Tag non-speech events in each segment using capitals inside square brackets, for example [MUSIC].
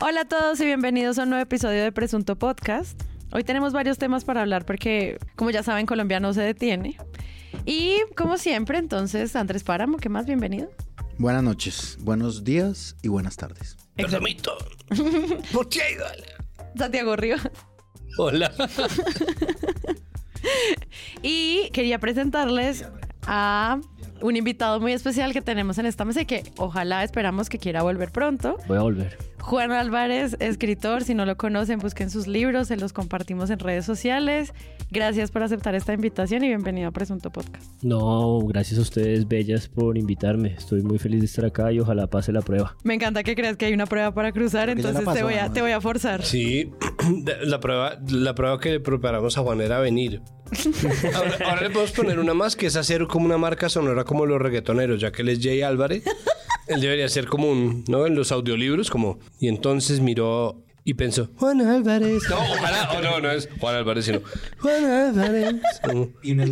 Hola a todos y bienvenidos a un nuevo episodio de Presunto Podcast. Hoy tenemos varios temas para hablar porque, como ya saben, Colombia no se detiene. Y como siempre, entonces, Andrés Páramo, ¿qué más? Bienvenido. Buenas noches, buenos días y buenas tardes. Perdómito. ¿Por qué? Santiago Río. Hola. [LAUGHS] Y quería presentarles a un invitado muy especial que tenemos en esta mesa y que ojalá esperamos que quiera volver pronto. Voy a volver. Juan Álvarez, escritor, si no lo conocen, busquen sus libros, se los compartimos en redes sociales. Gracias por aceptar esta invitación y bienvenido a Presunto Podcast. No, gracias a ustedes, bellas, por invitarme. Estoy muy feliz de estar acá y ojalá pase la prueba. Me encanta que creas que hay una prueba para cruzar, entonces te voy, a, te voy a forzar. Sí, [CLEARS THROAT] la prueba, la prueba que le preparamos a Juan era venir. [LAUGHS] Ahora, ahora le podemos poner una más que es hacer como una marca sonora como los reggaetoneros, ya que él es Jay Álvarez. Él debería ser como un, ¿no? En los audiolibros, como. Y entonces miró y pensó, Juan Álvarez. No, ojalá, oh, no, no es Juan Álvarez, sino Juan Álvarez. Como,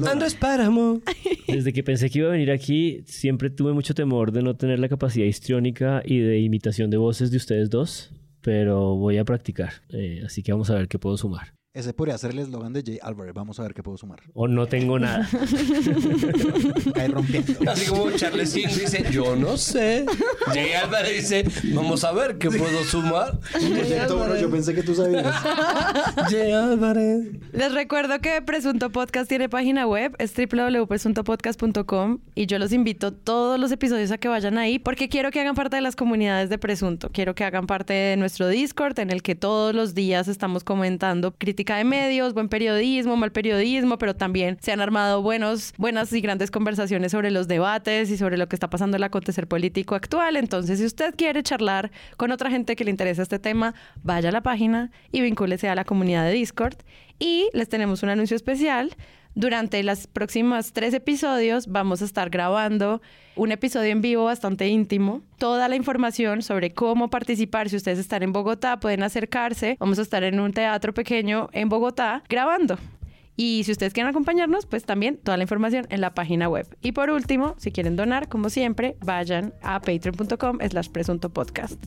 Andrés Páramo. Desde que pensé que iba a venir aquí, siempre tuve mucho temor de no tener la capacidad histriónica y de imitación de voces de ustedes dos, pero voy a practicar. Eh, así que vamos a ver qué puedo sumar. Ese podría ser el eslogan de Jay Álvarez. Vamos a ver qué puedo sumar. O no tengo nada. [LAUGHS] Ahí rompiendo. Así como Charles King dice, yo no sé. Jay Álvarez dice, vamos a ver qué puedo sumar. Proyecto uno, yo pensé que tú sabías. [LAUGHS] Jay Álvarez. Les recuerdo que Presunto Podcast tiene página web, es www.presuntopodcast.com y yo los invito todos los episodios a que vayan ahí porque quiero que hagan parte de las comunidades de Presunto. Quiero que hagan parte de nuestro Discord en el que todos los días estamos comentando de medios, buen periodismo, mal periodismo, pero también se han armado buenos, buenas y grandes conversaciones sobre los debates y sobre lo que está pasando en el acontecer político actual. Entonces, si usted quiere charlar con otra gente que le interesa este tema, vaya a la página y vincúlese a la comunidad de Discord. Y les tenemos un anuncio especial. Durante los próximos tres episodios vamos a estar grabando un episodio en vivo bastante íntimo. Toda la información sobre cómo participar, si ustedes están en Bogotá, pueden acercarse. Vamos a estar en un teatro pequeño en Bogotá grabando. Y si ustedes quieren acompañarnos, pues también toda la información en la página web. Y por último, si quieren donar, como siempre, vayan a patreon.com slash presunto podcast.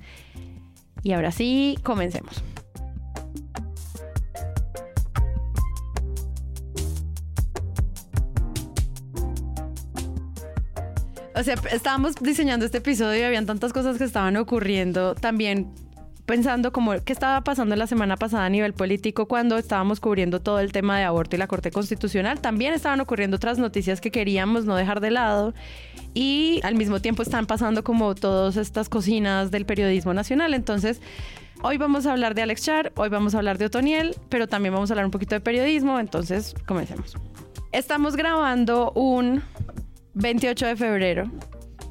Y ahora sí, comencemos. O sea, estábamos diseñando este episodio y habían tantas cosas que estaban ocurriendo. También pensando como qué estaba pasando la semana pasada a nivel político cuando estábamos cubriendo todo el tema de aborto y la Corte Constitucional. También estaban ocurriendo otras noticias que queríamos no dejar de lado. Y al mismo tiempo están pasando como todas estas cocinas del periodismo nacional. Entonces, hoy vamos a hablar de Alex Char, hoy vamos a hablar de Otoniel, pero también vamos a hablar un poquito de periodismo. Entonces, comencemos. Estamos grabando un 28 de febrero.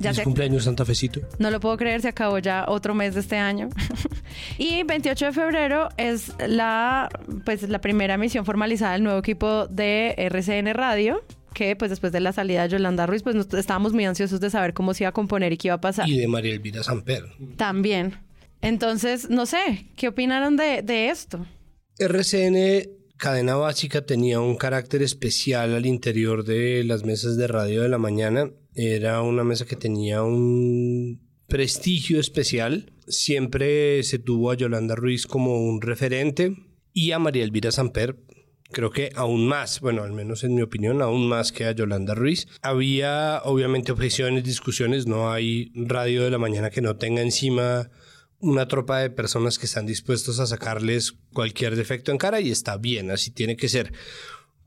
Ya ¿Es se, cumpleaños Santa Fecito? no lo puedo creer, se acabó ya otro mes de este año. [LAUGHS] y 28 de febrero es la, pues, la primera emisión formalizada del nuevo equipo de RCN Radio que pues después de la salida de Yolanda Ruiz pues nos- estábamos muy ansiosos de saber cómo se iba a componer y qué iba a pasar. Y de María Elvira Samper. También. Entonces, no sé, ¿qué opinaron de, de esto? RCN Cadena Básica tenía un carácter especial al interior de las mesas de radio de la mañana. Era una mesa que tenía un prestigio especial. Siempre se tuvo a Yolanda Ruiz como un referente y a María Elvira Samper. Creo que aún más, bueno, al menos en mi opinión, aún más que a Yolanda Ruiz. Había obviamente objeciones, discusiones, no hay radio de la mañana que no tenga encima una tropa de personas que están dispuestos a sacarles cualquier defecto en cara y está bien, así tiene que ser.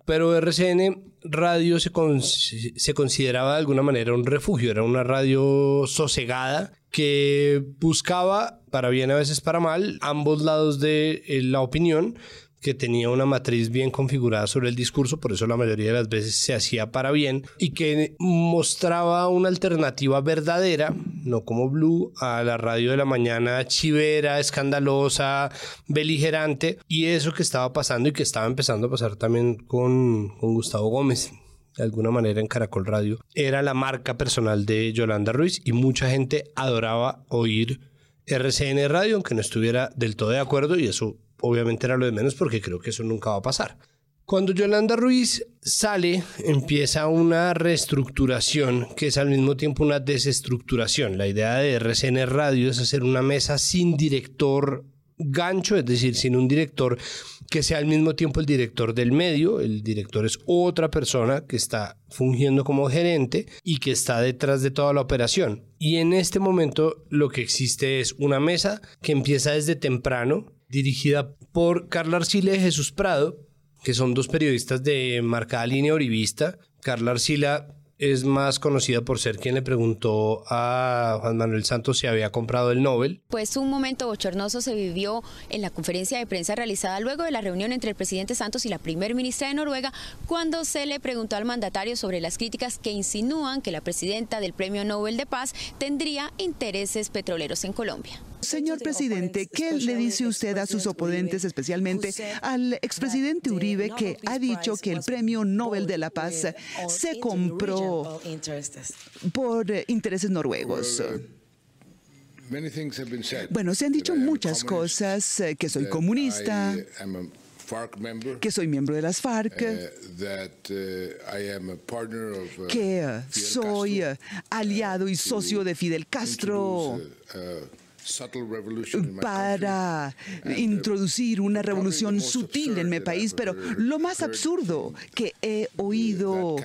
Pero RCN Radio se, con- se consideraba de alguna manera un refugio, era una radio sosegada que buscaba, para bien a veces para mal, ambos lados de eh, la opinión, que tenía una matriz bien configurada sobre el discurso, por eso la mayoría de las veces se hacía para bien, y que mostraba una alternativa verdadera, no como Blue, a la radio de la mañana chivera, escandalosa, beligerante, y eso que estaba pasando y que estaba empezando a pasar también con, Gustavo Gómez de alguna manera en Caracol Radio, era la marca personal de Yolanda Ruiz y mucha gente adoraba oír RCN Radio, aunque no estuviera del todo de acuerdo, y eso obviamente era lo de menos porque creo que eso nunca va a pasar. Cuando Yolanda Ruiz sale, empieza una reestructuración que es al mismo tiempo una desestructuración. La idea de RCN Radio es hacer una mesa sin director gancho, es decir, sin un director que sea al mismo tiempo el director del medio, el director es otra persona que está fungiendo como gerente y que está detrás de toda la operación. Y en este momento lo que existe es una mesa que empieza desde temprano, dirigida por Carla Arcile de Jesús Prado, que son dos periodistas de marcada línea orivista. Carla Arcila es más conocida por ser quien le preguntó a Juan Manuel Santos si había comprado el Nobel. Pues un momento bochornoso se vivió en la conferencia de prensa realizada luego de la reunión entre el presidente Santos y la primer ministra de Noruega, cuando se le preguntó al mandatario sobre las críticas que insinúan que la presidenta del Premio Nobel de Paz tendría intereses petroleros en Colombia. Señor presidente, ¿qué le dice usted a sus oponentes, especialmente al expresidente Uribe, que ha dicho que el Premio Nobel de la Paz se compró por intereses noruegos? Bueno, se han dicho muchas cosas, eh, que soy comunista, que soy miembro de las FARC, que soy aliado y socio de Fidel Castro para introducir una revolución sutil en mi país, pero lo más absurdo que he oído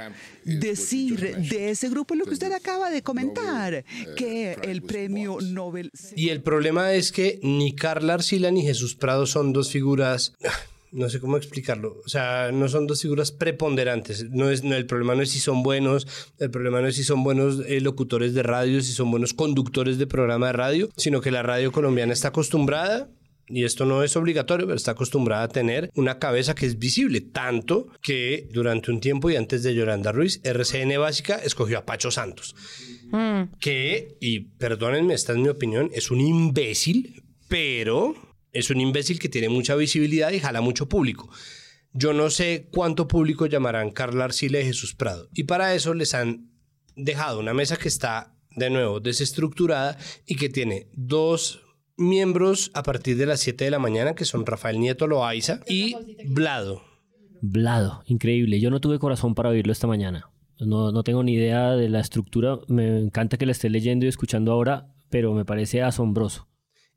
decir de ese grupo es lo que usted acaba de comentar, que el premio Nobel... Y el problema es que ni Carla Arcila ni Jesús Prado son dos figuras no sé cómo explicarlo. O sea, no son dos figuras preponderantes. No es, el problema no es si son buenos, el problema no es si son buenos eh, locutores de radio, si son buenos conductores de programa de radio, sino que la radio colombiana está acostumbrada y esto no es obligatorio, pero está acostumbrada a tener una cabeza que es visible, tanto que durante un tiempo y antes de Yolanda Ruiz, RCN Básica escogió a Pacho Santos, mm. que, y perdónenme, esta es mi opinión, es un imbécil, pero es un imbécil que tiene mucha visibilidad y jala mucho público. Yo no sé cuánto público llamarán Carla Arcila y Jesús Prado. Y para eso les han dejado una mesa que está, de nuevo, desestructurada y que tiene dos miembros a partir de las 7 de la mañana, que son Rafael Nieto Loaiza y Blado. Blado, increíble. Yo no tuve corazón para oírlo esta mañana. No, no tengo ni idea de la estructura. Me encanta que la esté leyendo y escuchando ahora, pero me parece asombroso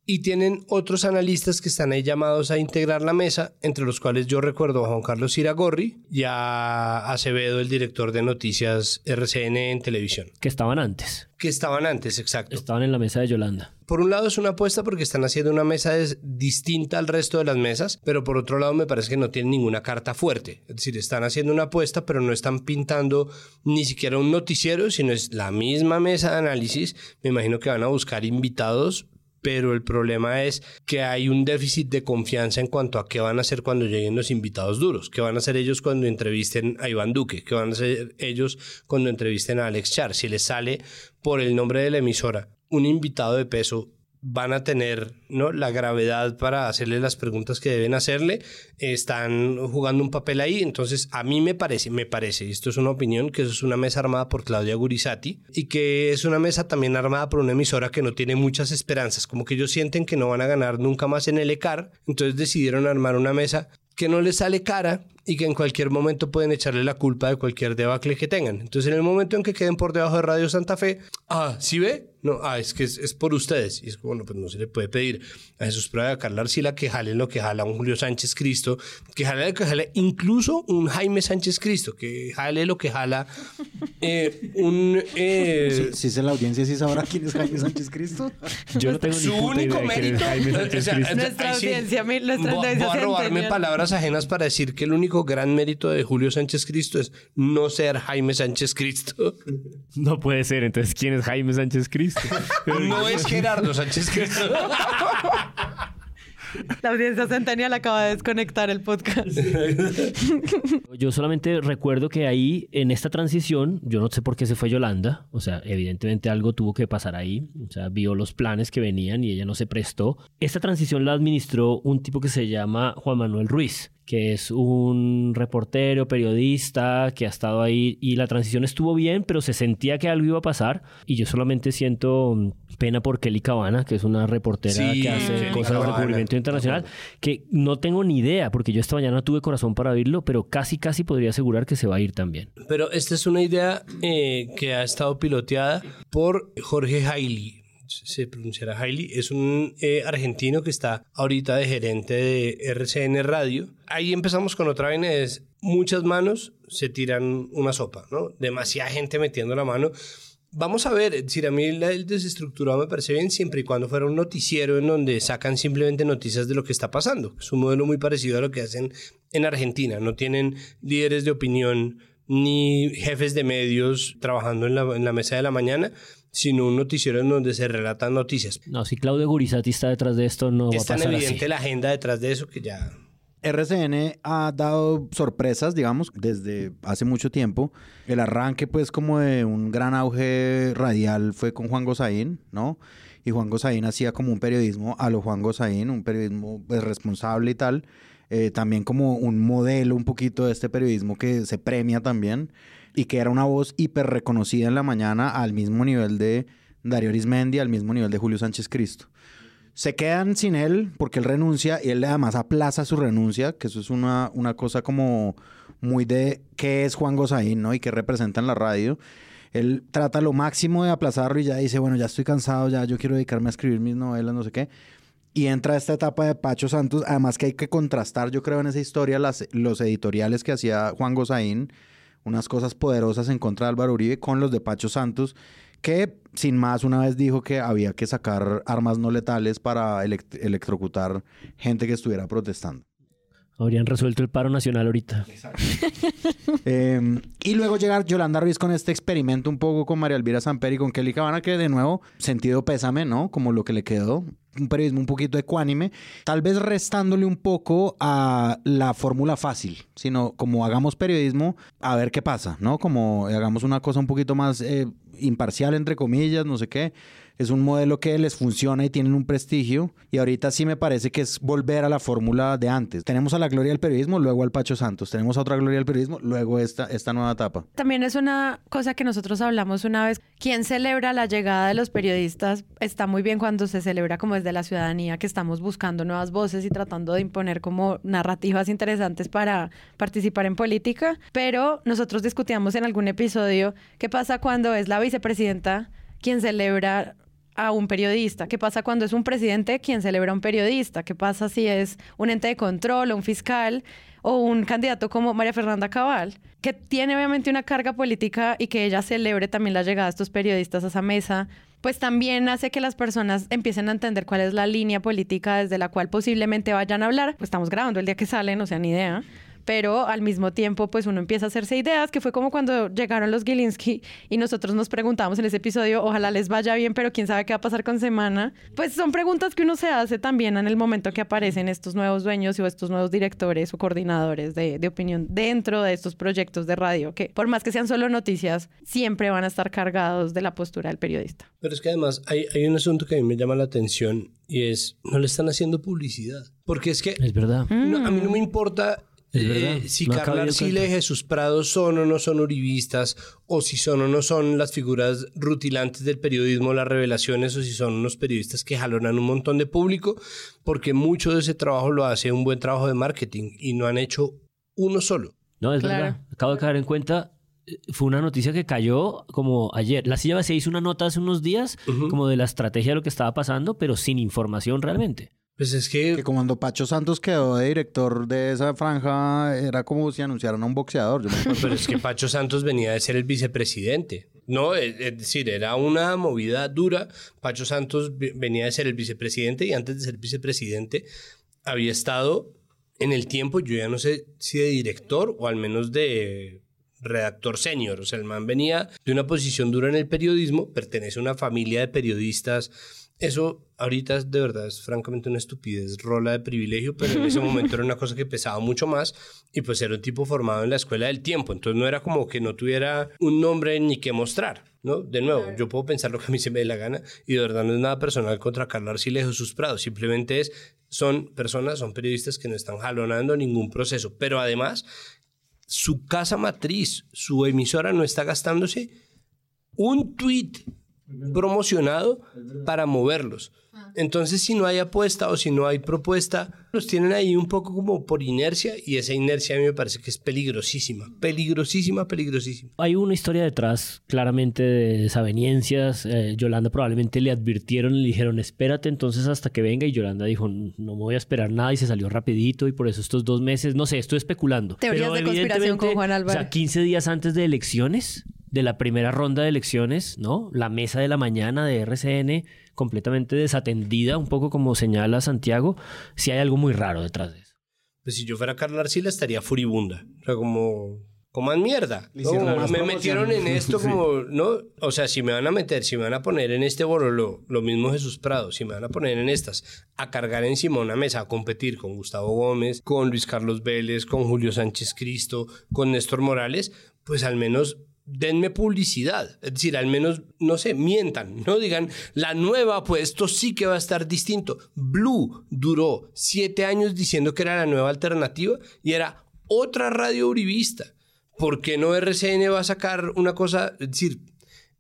y tienen otros analistas que están ahí llamados a integrar la mesa, entre los cuales yo recuerdo a Juan Carlos Iragorri y a Acevedo, el director de noticias RCN en televisión. Que estaban antes. Que estaban antes, exacto. Estaban en la mesa de Yolanda. Por un lado es una apuesta porque están haciendo una mesa distinta al resto de las mesas, pero por otro lado me parece que no tienen ninguna carta fuerte. Es decir, están haciendo una apuesta, pero no están pintando ni siquiera un noticiero, sino es la misma mesa de análisis. Me imagino que van a buscar invitados pero el problema es que hay un déficit de confianza en cuanto a qué van a hacer cuando lleguen los invitados duros, qué van a hacer ellos cuando entrevisten a Iván Duque, qué van a hacer ellos cuando entrevisten a Alex Char, si les sale por el nombre de la emisora un invitado de peso van a tener ¿no? la gravedad para hacerle las preguntas que deben hacerle, están jugando un papel ahí, entonces a mí me parece, me parece, esto es una opinión, que eso es una mesa armada por Claudia Gurizati y que es una mesa también armada por una emisora que no tiene muchas esperanzas, como que ellos sienten que no van a ganar nunca más en el ECAR, entonces decidieron armar una mesa que no les sale cara y que en cualquier momento pueden echarle la culpa de cualquier debacle que tengan. Entonces, en el momento en que queden por debajo de Radio Santa Fe, ah, ¿sí ve? No, ah, es que es, por ustedes. Y es que, bueno, pues no se le puede pedir a Jesús Prada a Carla Arcila que jalen lo que jala un Julio Sánchez Cristo, que jale lo que jale incluso un Jaime Sánchez Cristo, que jale lo que jala eh, un... Eh, si, es en la audiencia, si sabrá quién es Jaime Sánchez Cristo. Yo no tengo Su único mérito. nuestra audiencia, nuestra audiencia. Voy a robarme palabras ajenas para decir que el único gran mérito de Julio Sánchez Cristo es no ser Jaime Sánchez Cristo. No puede ser, entonces ¿quién es Jaime Sánchez Cristo? [LAUGHS] no es Gerardo Sánchez Cristo. [LAUGHS] La audiencia centenial acaba de desconectar el podcast. [LAUGHS] Yo solamente recuerdo que ahí, en esta transición, yo no sé por qué se fue Yolanda. O sea, evidentemente algo tuvo que pasar ahí. O sea, vio los planes que venían y ella no se prestó. Esta transición la administró un tipo que se llama Juan Manuel Ruiz que es un reportero, periodista, que ha estado ahí y la transición estuvo bien, pero se sentía que algo iba a pasar. Y yo solamente siento pena por Kelly Cabana, que es una reportera que hace cosas de cubrimiento internacional, que no tengo ni idea, porque yo esta mañana tuve corazón para oírlo, pero casi, casi podría asegurar que se va a ir también. Pero esta es una idea eh, que ha estado piloteada por Jorge Hailey se pronunciará Hailey, es un eh, argentino que está ahorita de gerente de RCN Radio. Ahí empezamos con otra vaina, es muchas manos se tiran una sopa, ¿no? Demasiada gente metiendo la mano. Vamos a ver, si a mí el desestructurado me parece bien siempre y cuando fuera un noticiero en donde sacan simplemente noticias de lo que está pasando. Es un modelo muy parecido a lo que hacen en Argentina. No tienen líderes de opinión ni jefes de medios trabajando en la, en la mesa de la mañana, sino un noticiero en donde se relatan noticias. No, si Claudio Gurizati está detrás de esto, no va a pasar Es tan evidente la agenda detrás de eso que ya... RCN ha dado sorpresas, digamos, desde hace mucho tiempo. El arranque, pues, como de un gran auge radial fue con Juan Gozaín, ¿no? Y Juan Gozaín hacía como un periodismo a lo Juan Gozaín, un periodismo pues, responsable y tal. Eh, también como un modelo un poquito de este periodismo que se premia también y que era una voz hiper reconocida en la mañana al mismo nivel de Darío Arismendi, al mismo nivel de Julio Sánchez Cristo. Se quedan sin él porque él renuncia y él además aplaza su renuncia, que eso es una, una cosa como muy de qué es Juan Gozaín, ¿no? Y qué representa en la radio. Él trata lo máximo de aplazarlo y ya dice, bueno, ya estoy cansado, ya yo quiero dedicarme a escribir mis novelas, no sé qué. Y entra esta etapa de Pacho Santos, además que hay que contrastar, yo creo, en esa historia las, los editoriales que hacía Juan Gozaín, unas cosas poderosas en contra de Álvaro Uribe con los de Pacho Santos, que sin más una vez dijo que había que sacar armas no letales para electrocutar gente que estuviera protestando. Habrían resuelto el paro nacional ahorita. [LAUGHS] Em, y luego llegar Yolanda Ruiz con este experimento un poco con María Elvira Samper y con Kelly Cabana, que de nuevo, sentido pésame, ¿no? Como lo que le quedó un periodismo un poquito ecuánime, tal vez restándole un poco a la fórmula fácil, sino como hagamos periodismo a ver qué pasa, ¿no? Como hagamos una cosa un poquito más eh, imparcial, entre comillas, no sé qué es un modelo que les funciona y tienen un prestigio. Y ahorita sí me parece que es volver a la fórmula de antes. Tenemos a la gloria del periodismo, luego al Pacho Santos. Tenemos a otra gloria del periodismo, luego esta, esta nueva etapa. También es una cosa que nosotros hablamos una vez. ¿Quién celebra la llegada de los periodistas? Está muy bien cuando se celebra como desde la ciudadanía, que estamos buscando nuevas voces y tratando de imponer como narrativas interesantes para participar en política. Pero nosotros discutíamos en algún episodio qué pasa cuando es la vicepresidenta quien celebra a un periodista? ¿Qué pasa cuando es un presidente quien celebra a un periodista? ¿Qué pasa si es un ente de control o un fiscal o un candidato como María Fernanda Cabal, que tiene obviamente una carga política y que ella celebre también la llegada de estos periodistas a esa mesa? Pues también hace que las personas empiecen a entender cuál es la línea política desde la cual posiblemente vayan a hablar. Pues estamos grabando el día que salen, o sea, ni idea pero al mismo tiempo pues uno empieza a hacerse ideas, que fue como cuando llegaron los Gilinski y nosotros nos preguntamos en ese episodio, ojalá les vaya bien, pero quién sabe qué va a pasar con Semana. Pues son preguntas que uno se hace también en el momento que aparecen estos nuevos dueños o estos nuevos directores o coordinadores de, de opinión dentro de estos proyectos de radio, que por más que sean solo noticias, siempre van a estar cargados de la postura del periodista. Pero es que además hay, hay un asunto que a mí me llama la atención y es, no le están haciendo publicidad. Porque es que... Es verdad. a mí no me importa eh, si Carla Arcila y Jesús Prado son o no son uribistas, o si son o no son las figuras rutilantes del periodismo, las revelaciones, o si son unos periodistas que jalonan un montón de público, porque mucho de ese trabajo lo hace un buen trabajo de marketing y no han hecho uno solo. No, es verdad. Acabo de caer en cuenta, eh, fue una noticia que cayó como ayer. La silla se hizo una nota hace unos días como de la estrategia de lo que estaba pasando, pero sin información realmente. Pues es que... Que cuando Pacho Santos quedó de director de esa franja, era como si anunciaran a un boxeador. Pero es que Pacho Santos venía de ser el vicepresidente. No, es, decir, era una movida dura. Pacho Santos venía de ser el vicepresidente y antes de ser vicepresidente había estado en el tiempo, yo ya no sé si de director o al menos de redactor senior. O sea, el man venía de una posición dura en el periodismo, pertenece a una familia de periodistas eso ahorita de verdad es francamente una estupidez, rola de privilegio, pero en ese momento era una cosa que pesaba mucho más y pues era un tipo formado en la escuela del tiempo, entonces no era como que no tuviera un nombre ni que mostrar, ¿no? De nuevo, yo puedo pensar lo que a mí se me dé la gana y de verdad no es nada personal contra Carlos Arciles sus Prados, simplemente es son personas, son periodistas que no están jalonando ningún proceso, pero además su casa matriz, su emisora no está gastándose un tweet promocionado para moverlos. Entonces, si no hay apuesta o si no hay propuesta, los tienen ahí un poco como por inercia y esa inercia a mí me parece que es peligrosísima, peligrosísima, peligrosísima. Hay una historia detrás claramente de desavenencias. Eh, Yolanda probablemente le advirtieron y le dijeron, espérate entonces hasta que venga y Yolanda dijo, no me voy a esperar nada y se salió rapidito y por eso estos dos meses, no sé, estoy especulando. Teorías de conspiración con Juan Álvarez. O sea, 15 días antes de elecciones, de la primera ronda de elecciones, ¿no? La mesa de la mañana de RCN completamente desatendida, un poco como señala Santiago, si hay algo muy raro detrás de eso. Pues si yo fuera Carla Arcila estaría furibunda. O sea, como coman mierda. ¿no? Me metieron en esto [LAUGHS] como, ¿no? O sea, si me van a meter, si me van a poner en este borolo, lo mismo Jesús Prado, si me van a poner en estas, a cargar encima una mesa, a competir con Gustavo Gómez, con Luis Carlos Vélez, con Julio Sánchez Cristo, con Néstor Morales, pues al menos denme publicidad. Es decir, al menos, no sé, mientan, no digan, la nueva, pues esto sí que va a estar distinto. Blue duró siete años diciendo que era la nueva alternativa y era otra radio uribista. ¿Por qué no RCN va a sacar una cosa? Es decir,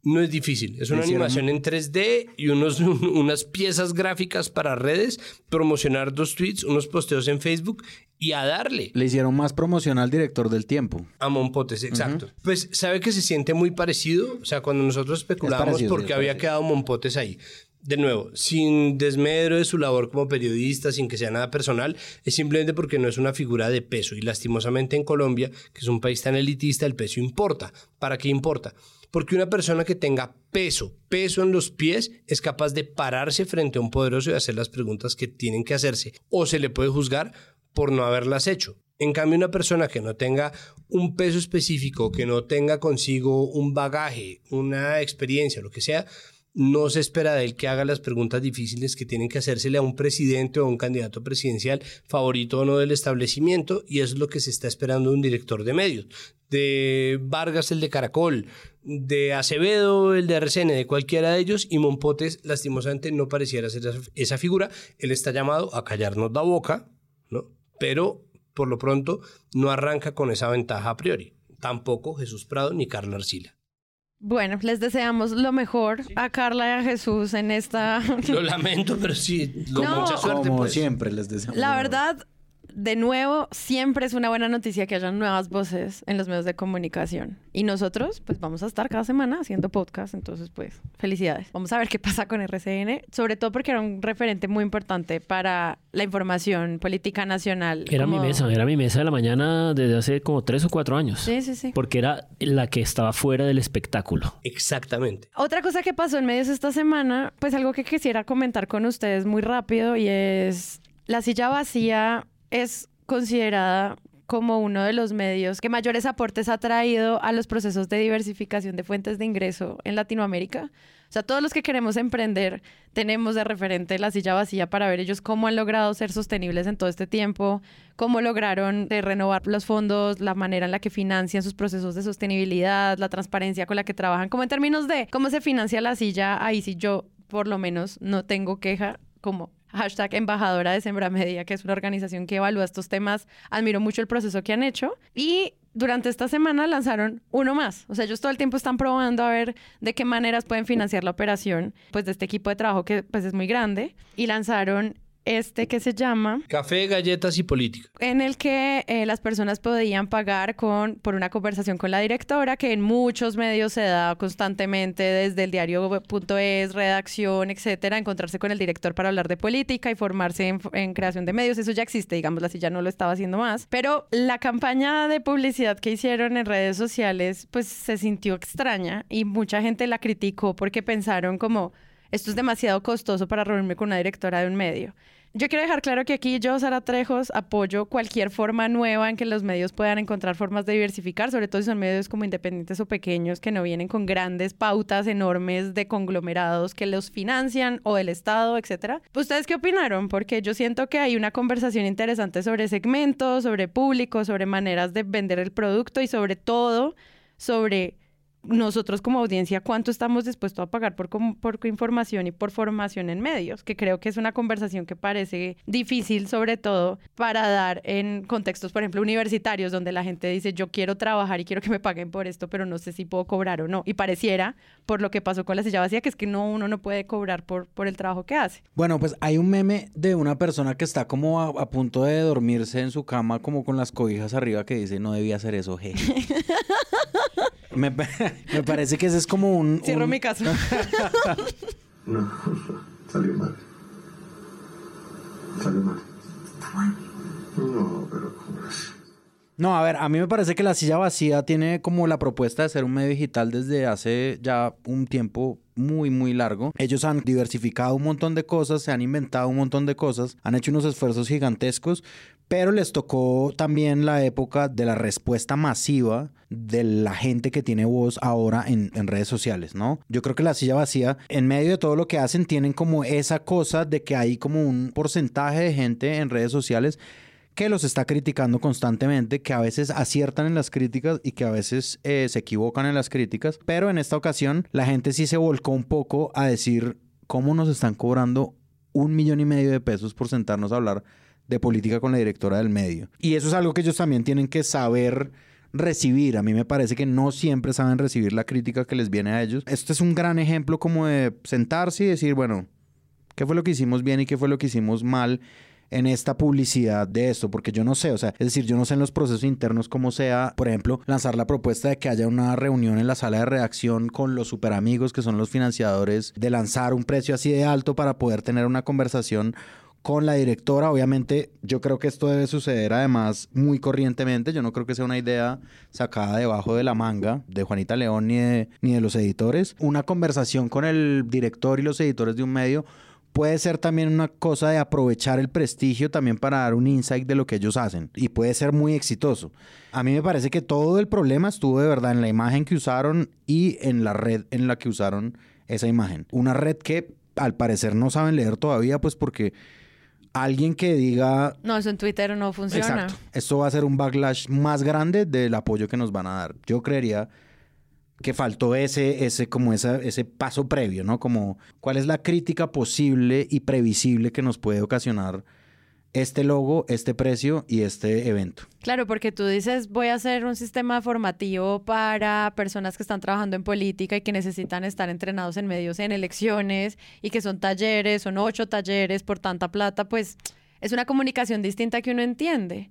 no es difícil. Es una animación en 3D y unos, [LAUGHS] unas piezas gráficas para redes, promocionar dos tweets, unos posteos en Facebook y a darle. Le hicieron más promoción al director del tiempo. A Monpotes, exacto. Pues sabe que se siente muy parecido. O sea, cuando nosotros especulábamos por qué había quedado Monpotes ahí. De nuevo, sin desmedro de su labor como periodista, sin que sea nada personal, es simplemente porque no es una figura de peso. Y lastimosamente en Colombia, que es un país tan elitista, el peso importa. ¿Para qué importa? Porque una persona que tenga peso, peso en los pies, es capaz de pararse frente a un poderoso y hacer las preguntas que tienen que hacerse. O se le puede juzgar por no haberlas hecho. En cambio, una persona que no tenga un peso específico, que no tenga consigo un bagaje, una experiencia, lo que sea, no se espera de él que haga las preguntas difíciles que tienen que hacérsele a un presidente o a un candidato presidencial favorito o no del establecimiento y eso es lo que se está esperando de un director de medios, de Vargas el de Caracol, de Acevedo el de RCN, de cualquiera de ellos y Monpotes lastimosamente no pareciera ser esa figura, él está llamado a callarnos la boca, ¿no? Pero por lo pronto no arranca con esa ventaja a priori, tampoco Jesús Prado ni Carla Arcila. Bueno, les deseamos lo mejor a Carla y a Jesús en esta... Lo lamento, pero sí, con No. mucha suerte. Como pues. siempre les deseamos. La lo mejor. verdad, de nuevo, siempre es una buena noticia que haya nuevas voces en los medios de comunicación. Y nosotros, pues vamos a estar cada semana haciendo podcast. Entonces, pues, felicidades. Vamos a ver qué pasa con RCN, sobre todo porque era un referente muy importante para la información política nacional. Era como- mi mesa, era mi mesa de la mañana desde hace como tres o cuatro años. Sí, sí, sí. Porque era la que estaba fuera del espectáculo. Exactamente. Otra cosa que pasó en medios esta semana, pues algo que quisiera comentar con ustedes muy rápido y es la silla vacía es considerada como uno de los medios que mayores aportes ha traído a los procesos de diversificación de fuentes de ingreso en Latinoamérica. O sea, todos los que queremos emprender tenemos de referente la silla vacía para ver ellos cómo han logrado ser sostenibles en todo este tiempo, cómo lograron de renovar los fondos, la manera en la que financian sus procesos de sostenibilidad, la transparencia con la que trabajan, como en términos de cómo se financia la silla, ahí sí yo por lo menos no tengo queja como hashtag embajadora de Sembra Media, que es una organización que evalúa estos temas. Admiro mucho el proceso que han hecho y durante esta semana lanzaron uno más. O sea, ellos todo el tiempo están probando a ver de qué maneras pueden financiar la operación pues de este equipo de trabajo que pues es muy grande y lanzaron este que se llama Café, galletas y política. en el que eh, las personas podían pagar con por una conversación con la directora que en muchos medios se da constantemente desde el diario.es, redacción, etcétera, encontrarse con el director para hablar de política y formarse en, en creación de medios, eso ya existe, digamos, la silla no lo estaba haciendo más, pero la campaña de publicidad que hicieron en redes sociales pues se sintió extraña y mucha gente la criticó porque pensaron como esto es demasiado costoso para reunirme con una directora de un medio. Yo quiero dejar claro que aquí yo, Sara Trejos, apoyo cualquier forma nueva en que los medios puedan encontrar formas de diversificar, sobre todo si son medios como independientes o pequeños que no vienen con grandes pautas enormes de conglomerados que los financian o del Estado, etcétera. ¿Ustedes qué opinaron? Porque yo siento que hay una conversación interesante sobre segmentos, sobre público, sobre maneras de vender el producto y sobre todo sobre nosotros como audiencia cuánto estamos dispuestos a pagar por, por información y por formación en medios, que creo que es una conversación que parece difícil sobre todo para dar en contextos, por ejemplo, universitarios, donde la gente dice yo quiero trabajar y quiero que me paguen por esto, pero no sé si puedo cobrar o no. Y pareciera, por lo que pasó con la silla vacía, que es que no, uno no puede cobrar por, por el trabajo que hace. Bueno, pues hay un meme de una persona que está como a, punto de dormirse en su cama, como con las cobijas arriba, que dice no debía hacer eso, jeje. [LAUGHS] Me, me, parece que ese es como un... Cierro mi caso. [LAUGHS] no, salió mal. Salió mal. No, pero No, a ver, a mí me parece que la silla vacía tiene como la propuesta de ser un medio digital desde hace ya un tiempo muy, muy largo. Ellos han diversificado un montón de cosas, se han inventado un montón de cosas, han hecho unos esfuerzos gigantescos, pero les tocó también la época de la respuesta masiva de la gente que tiene voz ahora en, redes sociales, ¿no? Yo creo que la silla vacía, en medio de todo lo que hacen, tienen como esa cosa de que hay como un porcentaje de gente en redes sociales que los está criticando constantemente, que a veces aciertan en las críticas y que a veces eh, se equivocan en las críticas, pero en esta ocasión la gente sí se volcó un poco a decir cómo nos están cobrando un millón y medio de pesos por sentarnos a hablar de política con la directora del medio. Y eso es algo que ellos también tienen que saber recibir. A mí me parece que no siempre saben recibir la crítica que les viene a ellos. Esto es un gran ejemplo como de sentarse y decir, bueno, ¿qué fue lo que hicimos bien y qué fue lo que hicimos mal? en esta publicidad de esto, porque yo no sé, o sea, es decir, yo no sé en los procesos internos cómo sea, por ejemplo, lanzar la propuesta de que haya una reunión en la sala de redacción con los super amigos que son los financiadores, de lanzar un precio así de alto para poder tener una conversación con la directora. Obviamente, yo creo que esto debe suceder además muy corrientemente. Yo no creo que sea una idea sacada debajo de la manga de Juanita León ni de, ni de los editores. Una conversación con el director y los editores de un medio puede ser también una cosa de aprovechar el prestigio también para dar un insight de lo que ellos hacen y puede ser muy exitoso. A mí me parece que todo el problema estuvo de verdad en la imagen que usaron y en la red en la que usaron esa imagen. Una red que al parecer no saben leer todavía pues porque alguien que diga... No, eso en Twitter no funciona. Exacto. Esto va a ser un backlash más grande del apoyo que nos van a dar. Yo creería que faltó ese, ese, como ese paso previo, ¿no? Como cuál es la crítica posible y previsible que nos puede ocasionar este logo, este precio y este evento. Claro, porque tú dices, voy a hacer un sistema formativo para personas que están trabajando en política y que necesitan estar entrenados en medios en elecciones y que son talleres, son ocho talleres por tanta plata, pues es una comunicación distinta que uno entiende.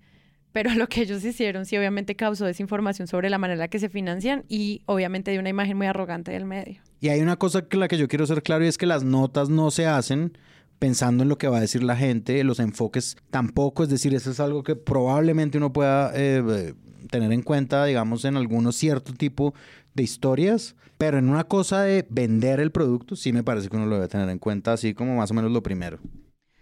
Pero lo que ellos hicieron sí obviamente causó desinformación sobre la manera en la que se financian y obviamente de una imagen muy arrogante del medio. Y hay una cosa que la que yo quiero ser claro y es que las notas no se hacen pensando en lo que va a decir la gente, los enfoques tampoco, es decir, eso es algo que probablemente uno pueda eh, tener en cuenta, digamos, en algunos cierto tipo de historias, pero en una cosa de vender el producto sí me parece que uno lo debe tener en cuenta, así como más o menos lo primero.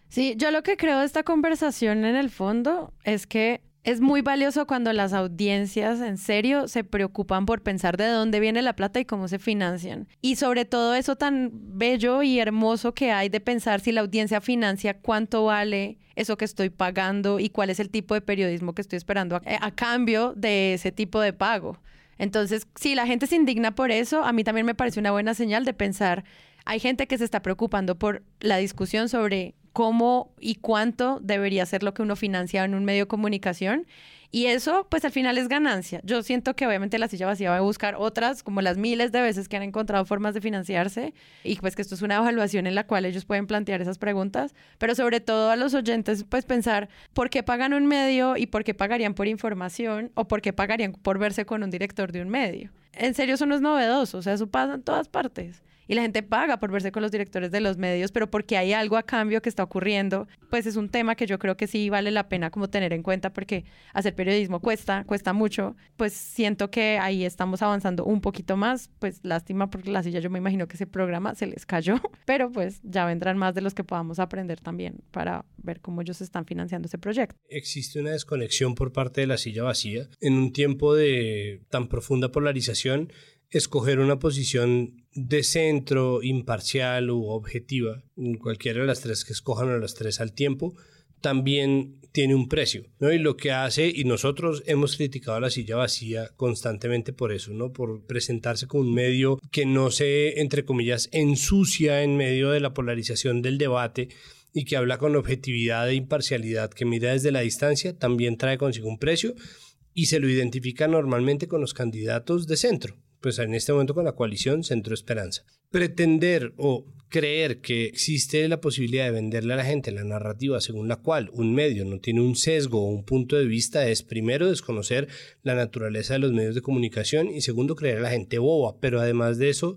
Sí, yo lo que creo de esta conversación en el fondo es que es muy valioso cuando las audiencias en serio se preocupan por pensar de dónde viene la plata y cómo se financian. Y sobre todo eso tan bello y hermoso que hay de pensar si la audiencia financia cuánto vale eso que estoy pagando y cuál es el tipo de periodismo que estoy esperando a, cambio de ese tipo de pago. Entonces, si la gente se indigna por eso, a mí también me parece una buena señal de pensar, hay gente que se está preocupando por la discusión sobre cómo y cuánto debería ser lo que uno financia en un medio de comunicación. Y eso, pues al final es ganancia. Yo siento que obviamente la silla vacía va a buscar otras, como las miles de veces que han encontrado formas de financiarse, y pues que esto es una evaluación en la cual ellos pueden plantear esas preguntas, pero sobre todo a los oyentes, pues pensar por qué pagan un medio y por qué pagarían por información o por qué pagarían por verse con un director de un medio. En serio, eso no es novedoso, o sea, eso pasa en todas partes y la gente paga por verse con los directores de los medios, pero porque hay algo a cambio que está ocurriendo, pues es un tema que yo creo que sí vale la pena como tener en cuenta porque hacer periodismo cuesta, cuesta mucho, pues siento que ahí estamos avanzando un poquito más, pues lástima porque la silla yo me imagino que ese programa se les cayó, [LAUGHS] pero pues ya vendrán más de los que podamos aprender también para ver cómo ellos están financiando ese proyecto. Existe una desconexión por parte de la silla vacía. En un tiempo de tan profunda polarización escoger una posición de centro, imparcial u objetiva, cualquiera de las tres que escojan o las tres al tiempo, también tiene un precio, ¿no? Y lo que hace, y nosotros hemos criticado la silla vacía constantemente por eso, ¿no? Por presentarse como un medio que no se, entre comillas, ensucia en medio de la polarización del debate y que habla con objetividad e imparcialidad, que mira desde la distancia, también trae consigo un precio y se lo identifica normalmente con los candidatos de centro, pues en este momento con la coalición Centro Esperanza. Pretender o creer que existe la posibilidad de venderle a la gente la narrativa según la cual un medio no tiene un sesgo o un punto de vista es primero desconocer la naturaleza de los medios de comunicación y segundo creer a la gente boba, pero además de eso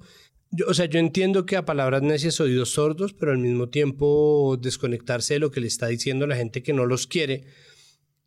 yo, o sea, yo entiendo que a palabras necias oídos sordos, pero al mismo tiempo desconectarse de lo que le está diciendo la gente que no los quiere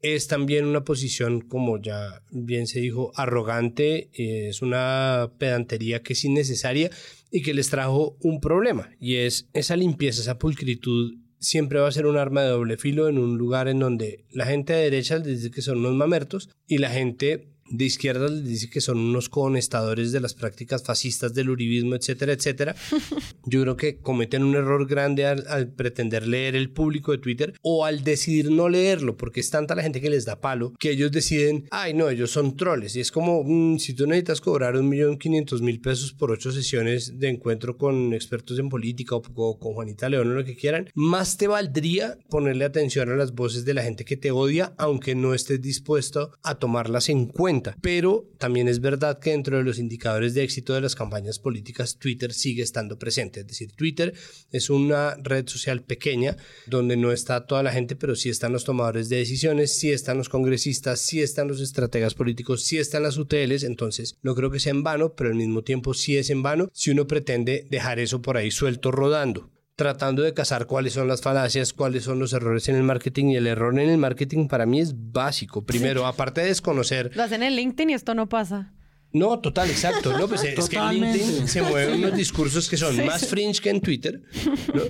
es también una posición, como ya bien se dijo, arrogante, es una pedantería que es innecesaria y que les trajo un problema, y es esa limpieza, esa pulcritud siempre va a ser un arma de doble filo en un lugar en donde la gente de derecha dice que son unos mamertos y la gente de izquierda les dice que son unos conestadores de las prácticas fascistas del uribismo, etcétera, etcétera. [LAUGHS] Yo creo que cometen un error grande al, pretender leer el público de Twitter o al decidir no leerlo, porque es tanta la gente que les da palo que ellos deciden, ay no, ellos son troles. Y es como, mm, si tú necesitas cobrar un millón quinientos mil pesos por ocho sesiones de encuentro con expertos en política o, o con Juanita León o lo que quieran, más te valdría ponerle atención a las voces de la gente que te odia, aunque no estés dispuesto a tomarlas en cuenta pero también es verdad que dentro de los indicadores de éxito de las campañas políticas, Twitter sigue estando presente. Es decir, Twitter es una red social pequeña donde no está toda la gente, pero sí están los tomadores de decisiones, sí están los congresistas, sí están los estrategas políticos, sí están las UTLs. Entonces, no creo que sea en vano, pero al mismo tiempo sí es en vano si uno pretende dejar eso por ahí suelto rodando tratando de cazar cuáles son las falacias, cuáles son los errores en el marketing. Y el error en el marketing para mí es básico. Primero, aparte de desconocer... Lo hacen en LinkedIn y esto no pasa. No, total, exacto. No, pues es que en LinkedIn se mueven unos discursos que son más fringe que en Twitter, ¿no?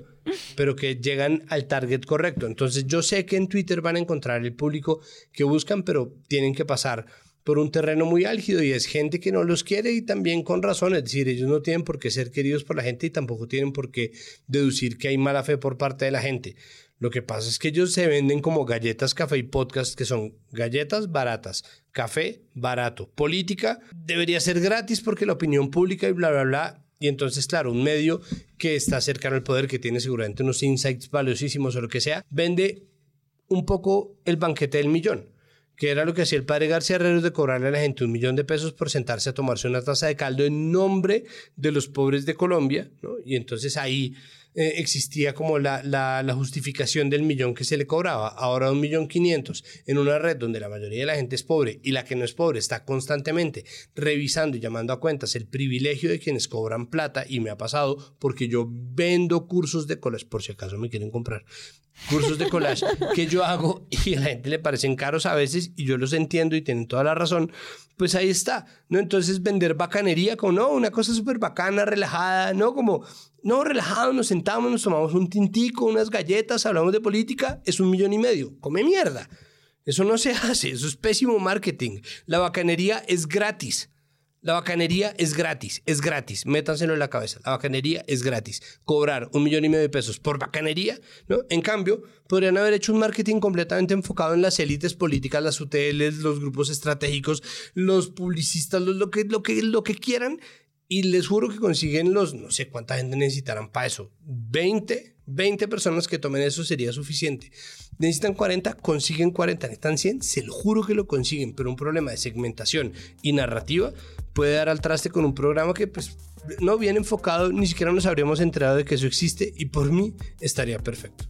pero que llegan al target correcto. Entonces yo sé que en Twitter van a encontrar el público que buscan, pero tienen que pasar por un terreno muy álgido y es gente que no los quiere y también con razón, es decir, ellos no tienen por qué ser queridos por la gente y tampoco tienen por qué deducir que hay mala fe por parte de la gente. Lo que pasa es que ellos se venden como galletas, café y podcast, que son galletas baratas, café barato. Política debería ser gratis porque la opinión pública y bla, bla, bla. Y entonces, claro, un medio que está cercano al poder, que tiene seguramente unos insights valiosísimos o lo que sea, vende un poco el banquete del millón que era lo que hacía el padre García Herreros de cobrarle a la gente un millón de pesos por sentarse a tomarse una taza de caldo en nombre de los pobres de Colombia, ¿no? Y entonces ahí eh, existía como la, la, la, justificación del millón que se le cobraba, ahora un millón quinientos, en una red donde la mayoría de la gente es pobre y la que no es pobre está constantemente revisando y llamando a cuentas el privilegio de quienes cobran plata y me ha pasado porque yo vendo cursos de collage, por si acaso me quieren comprar, cursos de collage que yo hago y a la gente le parecen caros a veces y yo los entiendo y tienen toda la razón, pues ahí está, ¿no? Entonces vender bacanería como, no, una cosa súper bacana, relajada, ¿no? Como no, relajado, nos sentamos, nos tomamos un tintico, unas galletas, hablamos de política, es un millón y medio. Come mierda. Eso no se [LAUGHS] hace, eso es pésimo marketing. La bacanería es gratis. La bacanería es gratis, es gratis, métanselo en la cabeza. La bacanería es gratis. Cobrar un millón y medio de pesos por bacanería, ¿no? En cambio, podrían haber hecho un marketing completamente enfocado en las élites políticas, las UTLs, los grupos estratégicos, los publicistas, lo, que, lo, que, lo que quieran, y les juro que consiguen los, no sé cuánta gente necesitarán para eso. 20, 20 personas que tomen eso sería suficiente. Necesitan 40, consiguen 40. Necesitan 100, se lo juro que lo consiguen. Pero un problema de segmentación y narrativa puede dar al traste con un programa que pues no bien enfocado, ni siquiera nos habríamos enterado de que eso existe y por mí estaría perfecto.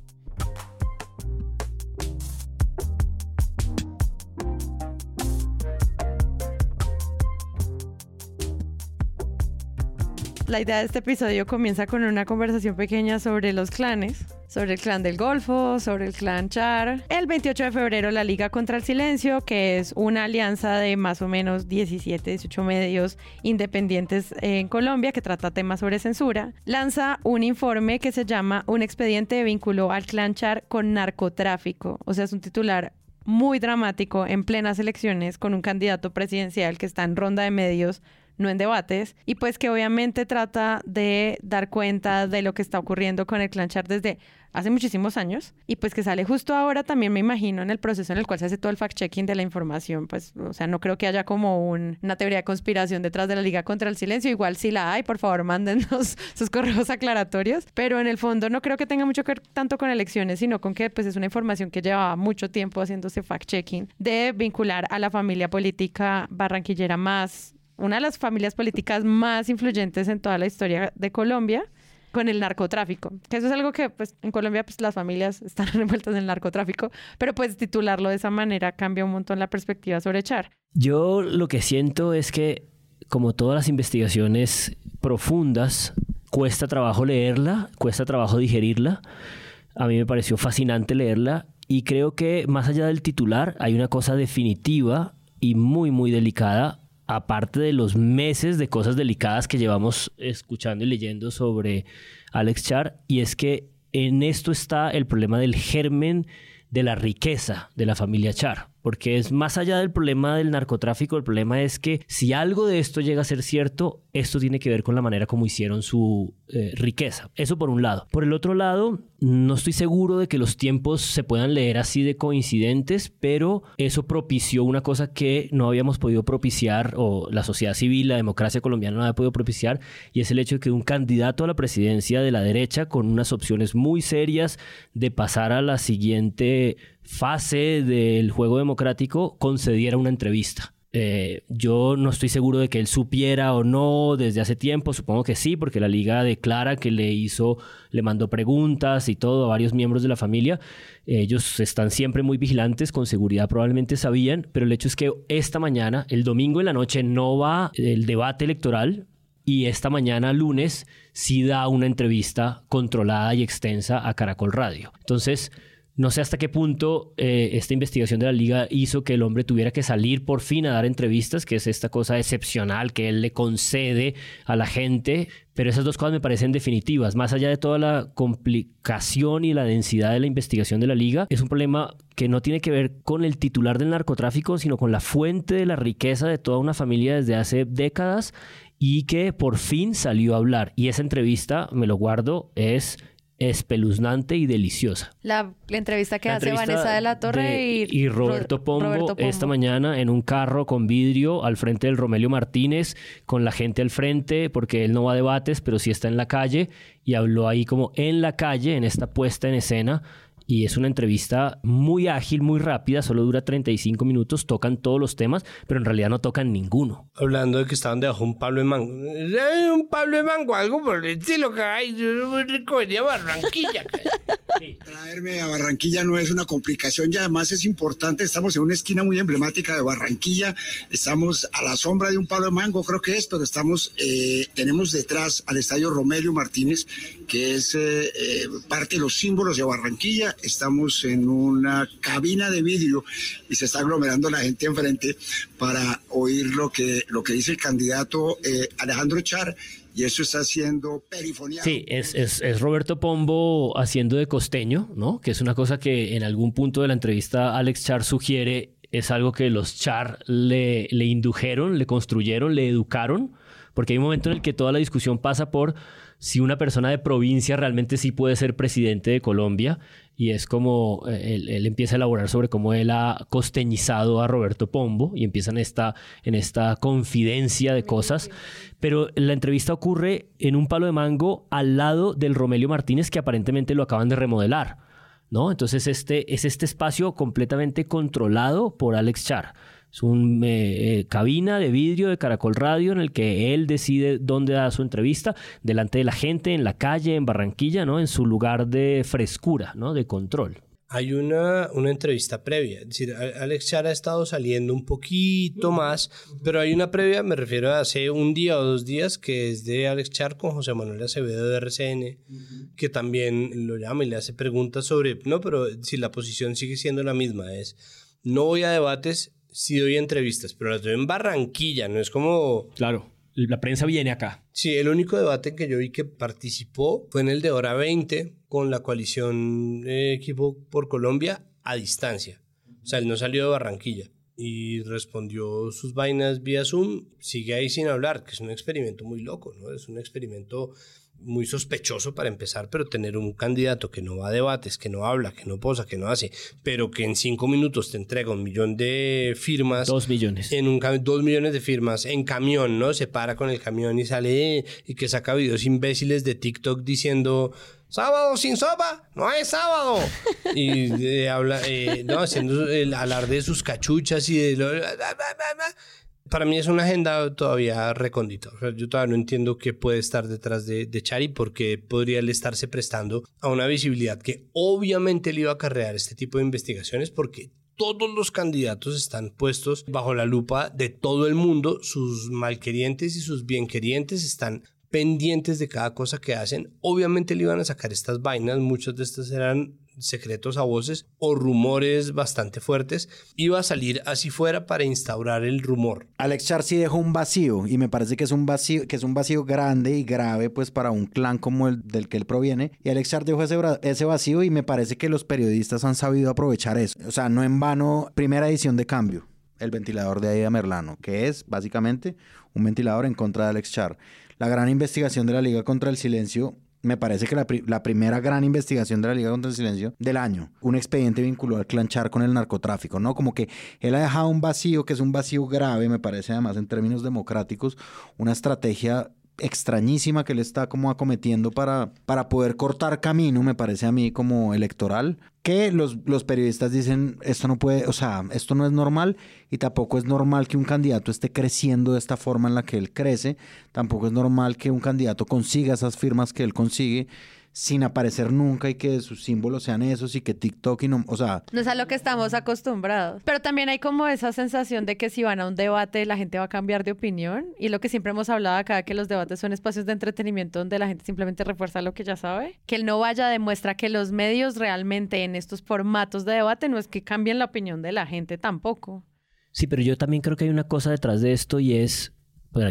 La idea de este episodio comienza con una conversación pequeña sobre los clanes, sobre el clan del Golfo, sobre el clan Char. El 28 de febrero la Liga contra el Silencio, que es una alianza de más o menos 17, 18 medios independientes en Colombia que trata temas sobre censura, lanza un informe que se llama Un expediente de vínculo al clan Char con narcotráfico. O sea, es un titular muy dramático en plenas elecciones con un candidato presidencial que está en ronda de medios no en debates, y pues que obviamente trata de dar cuenta de lo que está ocurriendo con el clan Char desde hace muchísimos años y pues que sale justo ahora también me imagino en el proceso en el cual se hace todo el fact-checking de la información, pues o sea, no creo que haya como una teoría de conspiración detrás de la Liga contra el Silencio, igual si la hay, por favor mándenos [LAUGHS] sus correos aclaratorios, pero en el fondo no creo que tenga mucho que ver tanto con elecciones, sino con que pues es una información que llevaba mucho tiempo haciéndose fact-checking de vincular a la familia política barranquillera más una de las familias políticas más influyentes en toda la historia de Colombia con el narcotráfico. Que eso es algo que pues en Colombia pues las familias [LAUGHS] están envueltas en el narcotráfico, pero pues titularlo de esa manera cambia un montón la perspectiva sobre Char. Yo lo que siento es que como todas las investigaciones profundas, cuesta trabajo leerla, cuesta trabajo digerirla. A mí me pareció fascinante leerla y creo que más allá del titular hay una cosa definitiva y muy muy delicada aparte de los meses de cosas delicadas que llevamos escuchando y leyendo sobre Alex Char, y es que en esto está el problema del germen de la riqueza de la familia Char porque es más allá del problema del narcotráfico, el problema es que si algo de esto llega a ser cierto, esto tiene que ver con la manera como hicieron su eh, riqueza. Eso por un lado. Por el otro lado, no estoy seguro de que los tiempos se puedan leer así de coincidentes, pero eso propició una cosa que no habíamos podido propiciar, o la sociedad civil, la democracia colombiana no había podido propiciar, y es el hecho de que un candidato a la presidencia de la derecha, con unas opciones muy serias de pasar a la siguiente fase del juego democrático concediera una entrevista. Eh, yo no estoy seguro de que él supiera o no desde hace tiempo, supongo que sí, porque la liga declara que le hizo, le mandó preguntas y todo a varios miembros de la familia. Ellos están siempre muy vigilantes, con seguridad probablemente sabían, pero el hecho es que esta mañana, el domingo en la noche, no va el debate electoral, y esta mañana, lunes, sí da una entrevista controlada y extensa a Caracol Radio. Entonces, no sé hasta qué punto eh, esta investigación de la liga hizo que el hombre tuviera que salir por fin a dar entrevistas, que es esta cosa excepcional que él le concede a la gente, pero esas dos cosas me parecen definitivas. Más allá de toda la complicación y la densidad de la investigación de la liga, es un problema que no tiene que ver con el titular del narcotráfico, sino con la fuente de la riqueza de toda una familia desde hace décadas y que por fin salió a hablar. Y esa entrevista, me lo guardo, es espeluznante y deliciosa. La, entrevista que hace Vanessa de la Torre y, Roberto, Pombo esta mañana en un carro con vidrio al frente del Romelio Martínez, con la gente al frente, porque él no va a debates, pero sí está en la calle, y habló ahí como en la calle, en esta puesta en escena y es una entrevista muy ágil, muy rápida, solo dura 35 minutos, tocan todos los temas, pero en realidad no tocan ninguno. Hablando de que estaban debajo un Pablo de Mango. Un Pablo de Mango, algo por el estilo que hay, muy rico venía Barranquilla. Traerme [LAUGHS] a Barranquilla no es una complicación y además es importante, estamos en una esquina muy emblemática de Barranquilla, estamos a la sombra de un Pablo de Mango, creo que es, pero estamos, eh, tenemos detrás al Estadio Romelio Martínez, que es eh, eh, parte de los símbolos de Barranquilla estamos en una cabina de vidrio y se está aglomerando la gente enfrente para oír lo que, lo que dice el candidato eh, Alejandro Char y eso está haciendo perifonía. Sí, es, es, Roberto Pombo haciendo de costeño, ¿no? Que es una cosa que en algún punto de la entrevista Alex Char sugiere, es algo que los Char le, le indujeron, le construyeron, le educaron, porque hay un momento en el que toda la discusión pasa por si una persona de provincia realmente sí puede ser presidente de Colombia y es como eh, él, empieza a elaborar sobre cómo él ha costeñizado a Roberto Pombo y empiezan esta, en esta confidencia de cosas. Pero la entrevista ocurre en un palo de mango al lado del Romelio Martínez que aparentemente lo acaban de remodelar. ¿no? Entonces este, es este espacio completamente controlado por Alex Char. Es una eh, cabina de vidrio de Caracol Radio en el que él decide dónde da su entrevista, delante de la gente, en la calle, en Barranquilla, ¿no? En su lugar de frescura, ¿no? De control. Hay una, una entrevista previa, es decir, Alex Char ha estado saliendo un poquito más, pero hay una previa, me refiero a hace un día o dos días, que es de Alex Char con José Manuel Acevedo de RCN, que también lo llama y le hace preguntas sobre, no, pero si la posición sigue siendo la misma, es, no voy a debates, sí doy entrevistas, pero las doy en Barranquilla, no es como... Claro, la prensa viene acá. Sí, el único debate que yo vi que participó fue en el de hora 20 con la coalición Equipo por Colombia a distancia. O sea, él no salió de Barranquilla y respondió sus vainas vía Zoom, sigue ahí sin hablar, que es un experimento muy loco, ¿no? Es un experimento muy sospechoso para empezar, pero tener un candidato que no va a debates, que no habla, que no posa, que no hace, pero que en cinco minutos te entrega un millón de firmas. Dos millones. En un dos millones de firmas en camión, ¿no? Se para con el camión y sale y que saca videos imbéciles de TikTok diciendo sábado sin sopa, no hay sábado. y eh, habla, eh, no, haciendo el alarde de sus cachuchas y de lo, para mí es una agenda todavía recóndita. yo todavía no entiendo qué puede estar detrás de, de Chari porque podría él estarse prestando a una visibilidad que obviamente le iba a acarrear este tipo de investigaciones porque todos los candidatos están puestos bajo la lupa de todo el mundo, sus malquerientes y sus bienquerientes están pendientes de cada cosa que hacen. Obviamente le iban a sacar estas vainas, muchas de estas eran secretos a voces o rumores bastante fuertes, iba a salir así fuera para instaurar el rumor. Alex Char sí dejó un vacío y me parece que es un vacío que es un vacío grande y grave pues para un clan como el del que él proviene y Alex Char dejó ese, ese vacío y me parece que los periodistas han sabido aprovechar eso. O sea, no en vano, primera edición de cambio, el ventilador de Aida Merlano, que es básicamente un ventilador en contra de Alex Char. La gran investigación de la Liga contra el Silencio me parece que la, primera gran investigación de la Liga contra el Silencio del año, un expediente vinculado al clanchar con el narcotráfico, ¿no? Como que él ha dejado un vacío, que es un vacío grave, me parece además en términos democráticos, una estrategia extrañísima que él está como acometiendo para, para poder cortar camino, me parece a mí como electoral, que los, los periodistas dicen, esto no puede, o sea, esto no es normal y tampoco es normal que un candidato esté creciendo de esta forma en la que él crece, tampoco es normal que un candidato consiga esas firmas que él consigue sin aparecer nunca y que sus símbolos sean esos y que TikTok y no, o sea... No es a lo que estamos acostumbrados. Pero también hay como esa sensación de que si van a un debate la gente va a cambiar de opinión y lo que siempre hemos hablado acá, que los debates son espacios de entretenimiento donde la gente simplemente refuerza lo que ya sabe. Que el no vaya demuestra que los medios realmente en estos formatos de debate no es que cambien la opinión de la gente tampoco. Sí, pero yo también creo que hay una cosa detrás de esto y es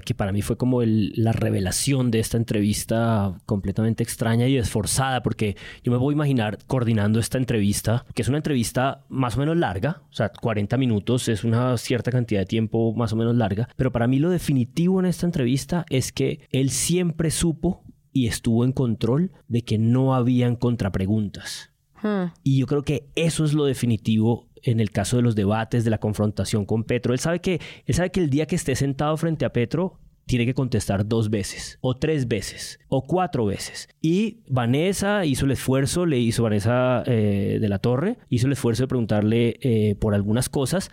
que para mí fue como la revelación de esta entrevista completamente extraña y esforzada, porque yo me voy a imaginar coordinando esta entrevista, que es una entrevista más o menos larga, o sea, 40 minutos es una cierta cantidad de tiempo más o menos larga, pero para mí lo definitivo en esta entrevista es que él siempre supo y estuvo en control de que no habían contrapreguntas. Hmm. Y yo creo que eso es lo definitivo en el caso de los debates, de la confrontación con Petro. Él sabe que, él sabe que el día que esté sentado frente a Petro, tiene que contestar dos veces, o tres veces, o cuatro veces. Y Vanessa hizo el esfuerzo, le hizo Vanessa eh, de la Torre, hizo el esfuerzo de preguntarle eh, por algunas cosas,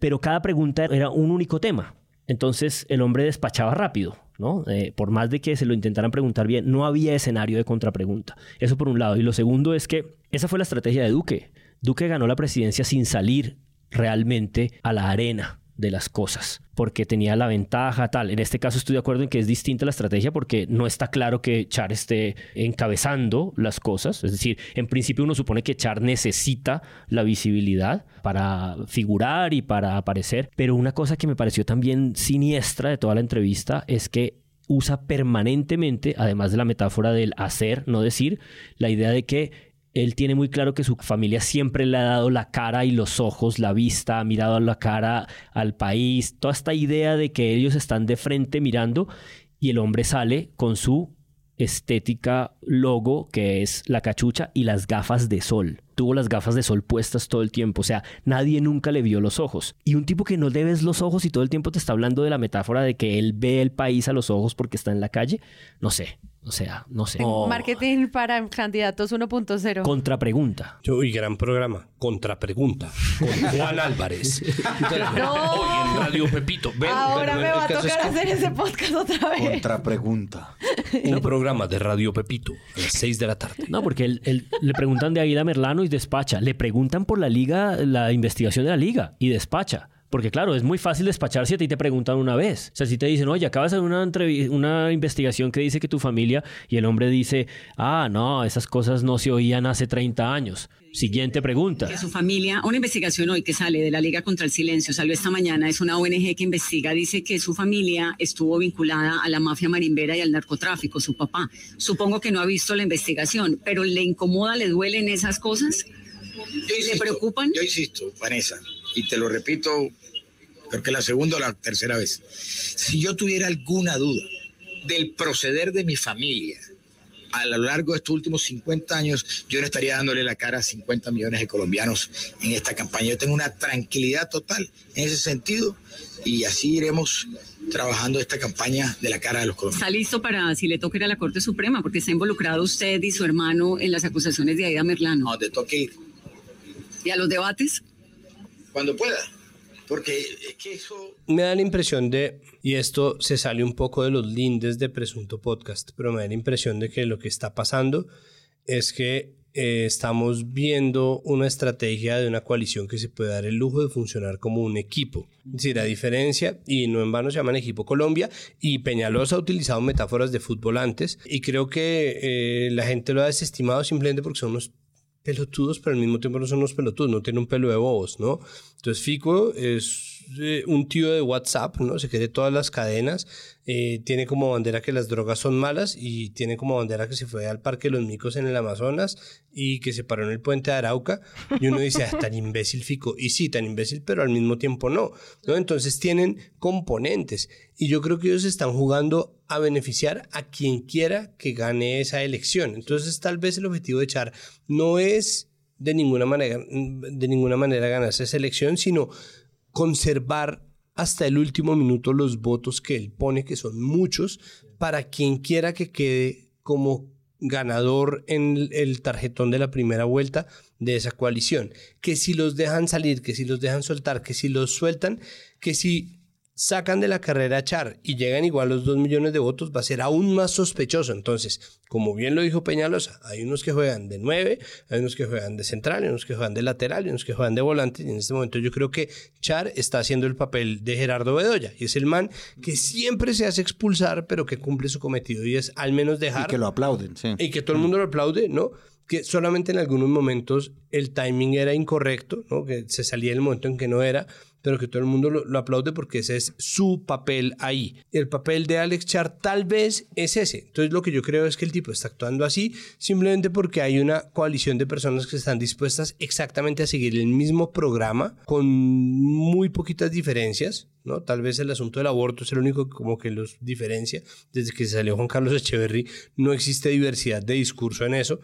pero cada pregunta era un único tema. Entonces el hombre despachaba rápido, ¿no? Eh, por más de que se lo intentaran preguntar bien, no había escenario de contrapregunta. Eso por un lado. Y lo segundo es que esa fue la estrategia de Duque. Duque ganó la presidencia sin salir realmente a la arena de las cosas, porque tenía la ventaja tal. En este caso estoy de acuerdo en que es distinta la estrategia porque no está claro que Char esté encabezando las cosas. Es decir, en principio uno supone que Char necesita la visibilidad para figurar y para aparecer, pero una cosa que me pareció también siniestra de toda la entrevista es que usa permanentemente, además de la metáfora del hacer, no decir, la idea de que él tiene muy claro que su familia siempre le ha dado la cara y los ojos, la vista, ha mirado a la cara al país, toda esta idea de que ellos están de frente mirando y el hombre sale con su estética logo que es la cachucha y las gafas de sol. Tuvo las gafas de sol puestas todo el tiempo, o sea, nadie nunca le vio los ojos. Y un tipo que no le ves los ojos y todo el tiempo te está hablando de la metáfora de que él ve el país a los ojos porque está en la calle, no sé, o sea, no sé. Marketing para candidatos 1.0. Contrapregunta. Yo, y gran programa. Contrapregunta. Con [LAUGHS] Juan Álvarez. no. Hoy en Radio Pepito. Ahora me va a tocar hacer ese podcast otra vez. Contrapregunta. Un programa de Radio Pepito a las 6 de la tarde. No, porque él, le preguntan de Aida Merlano y despacha. Le preguntan por la liga, la investigación de la liga y despacha. Porque claro, es muy fácil despachar si a ti te preguntan una vez. O sea, si te dicen, oye, acabas de hacer una, una investigación que dice que tu familia y el hombre dice, ah, no, esas cosas no se oían hace 30 años. Siguiente pregunta. Que su familia, una investigación hoy que sale de la Liga contra el Silencio, salió esta mañana, es una ONG que investiga, dice que su familia estuvo vinculada a la mafia marimbera y al narcotráfico, su papá. Supongo que no ha visto la investigación, pero ¿le incomoda, le duelen esas cosas? ¿Le preocupan? Yo insisto, Vanessa, y te lo repito, creo que la segunda o la tercera vez. Si yo tuviera alguna duda del proceder de mi familia a lo largo de estos últimos 50 años, yo no estaría dándole la cara a 50 millones de colombianos en esta campaña. Yo tengo una tranquilidad total en ese sentido y así iremos trabajando esta campaña de la cara de los colombianos. ¿Está listo para si le toca ir a la Corte Suprema? Porque está involucrado usted y su hermano en las acusaciones de Aida Merlano. No, te toque ir. ¿Y a los debates? Cuando pueda. Porque es que eso... Me da la impresión de, y esto se sale un poco de los lindes de Presunto Podcast, pero me da la impresión de que lo que está pasando es que eh, estamos viendo una estrategia de una coalición que se puede dar el lujo de funcionar como un equipo. Es decir, a diferencia, y no en vano se llaman Equipo Colombia, y Peñalosa ha utilizado metáforas de fútbol antes, y creo que eh, la gente lo ha desestimado simplemente porque son unos pelotudos, pero al mismo tiempo no son unos pelotudos, no tienen un pelo de bobos, ¿no? Entonces Fico es un tío de WhatsApp, ¿no? Se quiere todas las cadenas, eh, tiene como bandera que las drogas son malas y tiene como bandera que se fue al Parque de los Micos en el Amazonas y que se paró en el puente de Arauca y uno dice, ah, tan imbécil Fico. Y sí, tan imbécil, pero al mismo tiempo no, ¿no? Entonces tienen componentes y yo creo que ellos están jugando a beneficiar a quien quiera que gane esa elección. Entonces tal vez el objetivo de Char no es de ninguna manera, de ninguna manera ganarse esa elección, sino conservar hasta el último minuto los votos que él pone, que son muchos, para quien quiera que quede como ganador en el tarjetón de la primera vuelta de esa coalición. Que si los dejan salir, que si los dejan soltar, que si los sueltan, que si sacan de la carrera a Char y llegan igual los 2 millones de votos, va a ser aún más sospechoso. Entonces, como bien lo dijo Peñalosa, hay unos que juegan de 9, hay unos que juegan de central, hay unos que juegan de lateral, hay unos que juegan de volante. Y en este momento yo creo que Char está haciendo el papel de Gerardo Bedoya. Y es el man que siempre se hace expulsar, pero que cumple su cometido. Y es al menos dejar... Y que lo aplauden, sí. Y que todo el mundo lo aplaude, ¿no? que solamente en algunos momentos el timing era incorrecto, ¿no? que se salía el momento en que no era, pero que todo el mundo lo, aplaude porque ese es su papel ahí. El papel de Alex Char tal vez es ese. Entonces lo que yo creo es que el tipo está actuando así simplemente porque hay una coalición de personas que están dispuestas exactamente a seguir el mismo programa con muy poquitas diferencias. ¿no? Tal vez el asunto del aborto es el único como que los diferencia. Desde que salió Juan Carlos Echeverry no existe diversidad de discurso en eso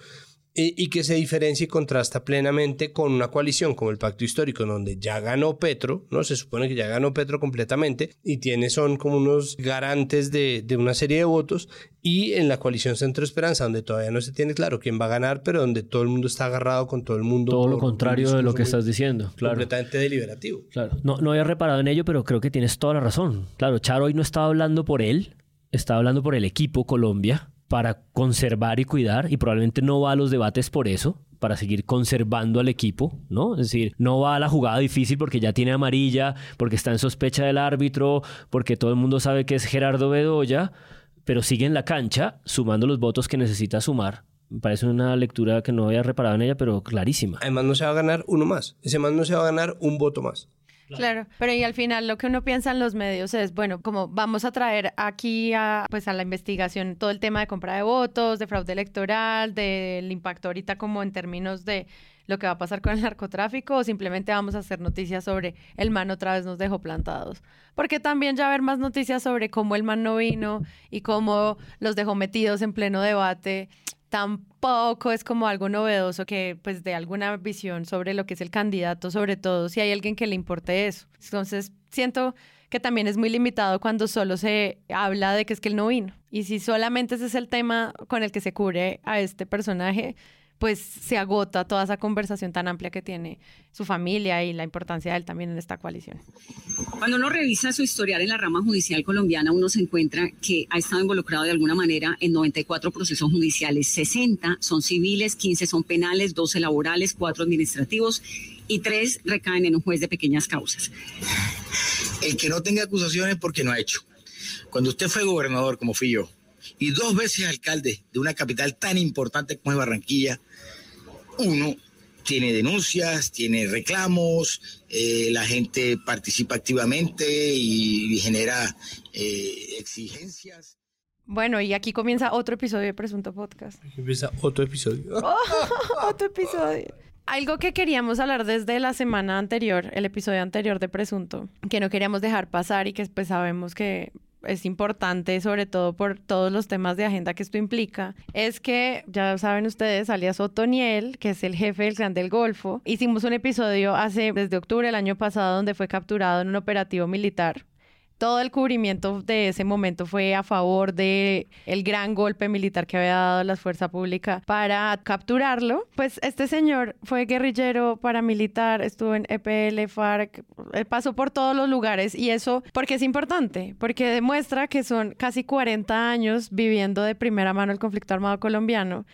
y, que se diferencia y contrasta plenamente con una coalición como el Pacto Histórico, donde ya ganó Petro, ¿no? Se supone que ya ganó Petro completamente y tiene, son como unos garantes de, de una serie de votos, y en la coalición Centro Esperanza, donde todavía no se tiene claro quién va a ganar, pero donde todo el mundo está agarrado con todo el mundo. Todo lo contrario de lo que estás diciendo, claro. Completamente deliberativo. Claro. No, no había reparado en ello, pero creo que tienes toda la razón. Claro, Charo hoy no estaba hablando por él, estaba hablando por el equipo Colombia para conservar y cuidar y probablemente no va a los debates por eso, para seguir conservando al equipo, ¿no? Es decir, no va a la jugada difícil porque ya tiene amarilla, porque está en sospecha del árbitro, porque todo el mundo sabe que es Gerardo Bedoya, pero sigue en la cancha sumando los votos que necesita sumar. Me parece una lectura que no había reparado en ella, pero clarísima. Además no se va a ganar uno más, ese más no se va a ganar un voto más. Claro. pero y al final lo que uno piensa en los medios es, bueno, como vamos a traer aquí a, pues a la investigación todo el tema de compra de votos, de fraude electoral, del impacto ahorita como en términos de lo que va a pasar con el narcotráfico o simplemente vamos a hacer noticias sobre el man otra vez nos dejó plantados. Porque también ya haber más noticias sobre cómo el man no vino y cómo los dejó metidos en pleno debate tampoco es como algo novedoso que pues de alguna visión sobre lo que es el candidato, sobre todo si hay alguien que le importe eso. Entonces, siento que también es muy limitado cuando solo se habla de que es que él no vino. Y si solamente ese es el tema con el que se cubre a este personaje, pues se agota toda esa conversación tan amplia que tiene su familia y la importancia de él también en esta coalición. Cuando uno revisa su historial en la rama judicial colombiana, uno se encuentra que ha estado involucrado de alguna manera en 94 procesos judiciales, 60 son civiles, 15 son penales, 12 laborales, 4 administrativos y 3 recaen en un juez de pequeñas causas. El que no tenga acusaciones porque no ha hecho. Cuando usted fue gobernador, como fui yo, y dos veces alcalde de una capital tan importante como es Barranquilla, uno tiene denuncias, tiene reclamos, eh, la gente participa activamente y, genera eh, exigencias. Bueno, y aquí comienza otro episodio de Presunto Podcast. Empieza otro episodio. [LAUGHS] otro episodio. Algo que queríamos hablar desde la semana anterior, el episodio anterior de Presunto, que no queríamos dejar pasar y que pues sabemos que es importante, sobre todo por todos los temas de agenda que esto implica, es que, ya saben ustedes, alias Otoniel, que es el jefe del Clan del Golfo, hicimos un episodio hace, desde octubre del año pasado, donde fue capturado en un operativo militar todo el cubrimiento de ese momento fue a favor de el gran golpe militar que había dado la fuerza pública para capturarlo. Pues este señor fue guerrillero paramilitar, estuvo en EPL, FARC, eh, pasó por todos los lugares y eso porque es importante, porque demuestra que son casi 40 años viviendo de primera mano el conflicto armado colombiano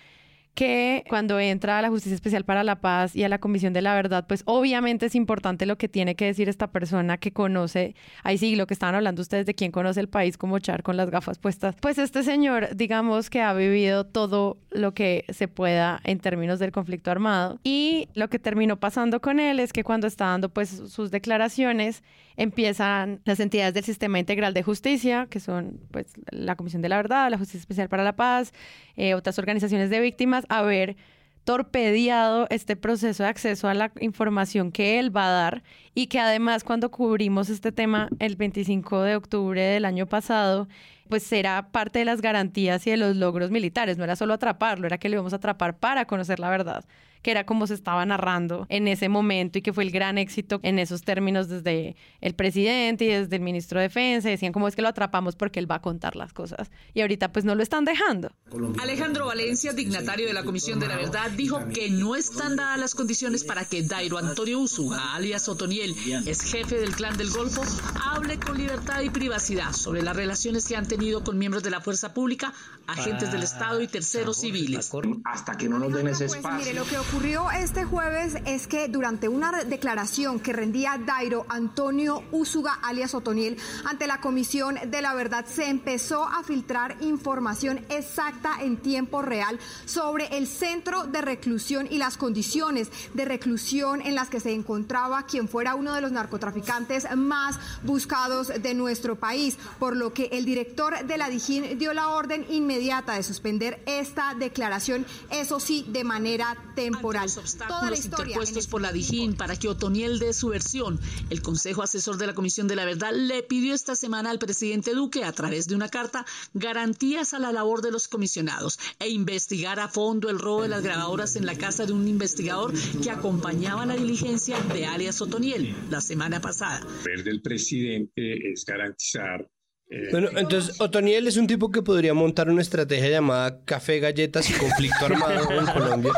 que cuando entra a la Justicia Especial para la Paz y a la Comisión de la Verdad, pues obviamente es importante lo que tiene que decir esta persona que conoce, ahí sí, lo que estaban hablando ustedes de quién conoce el país como Char con las gafas puestas, pues este señor, digamos que ha vivido todo lo que se pueda en términos del conflicto armado y lo que terminó pasando con él es que cuando está dando pues sus declaraciones, empiezan las entidades del Sistema Integral de Justicia, que son pues la Comisión de la Verdad, la Justicia Especial para la Paz, eh, otras organizaciones de víctimas, a ver torpedeado este proceso de acceso a la información que él va a dar y que además cuando cubrimos este tema el 25 de octubre del año pasado, pues será parte de las garantías y de los logros militares, no era solo atraparlo, era que le íbamos a atrapar para conocer la verdad que era como se estaba narrando en ese momento y que fue el gran éxito en esos términos desde el presidente y desde el ministro de Defensa. Decían cómo es que lo atrapamos porque él va a contar las cosas. Y ahorita pues no lo están dejando. Alejandro Valencia, dignatario de la Comisión de la Verdad, dijo que no están dadas las condiciones para que Dairo Antonio Usuga, alias Otoniel, es jefe del clan del Golfo, hable con libertad y privacidad sobre las relaciones que han tenido con miembros de la fuerza pública, agentes del Estado y terceros civiles. Hasta que no nos den ese espacio ocurrió este jueves es que durante una declaración que rendía Dairo Antonio Úsuga, alias Otoniel, ante la Comisión de la Verdad, se empezó a filtrar información exacta en tiempo real sobre el centro de reclusión y las condiciones de reclusión en las que se encontraba quien fuera uno de los narcotraficantes más buscados de nuestro país, por lo que el director de la Dijín dio la orden inmediata de suspender esta declaración, eso sí, de manera temporal los obstáculos interpuestos por la Dijín para que Otoniel dé su versión. El Consejo Asesor de la Comisión de la Verdad le pidió esta semana al presidente Duque, a través de una carta, garantías a la labor de los comisionados e investigar a fondo el robo de las grabadoras en la casa de un investigador que acompañaba la diligencia de alias Otoniel la semana pasada. El del presidente es garantizar eh, bueno, entonces Otoniel es un tipo que podría montar una estrategia llamada café, galletas y conflicto [LAUGHS] armado en Colombia.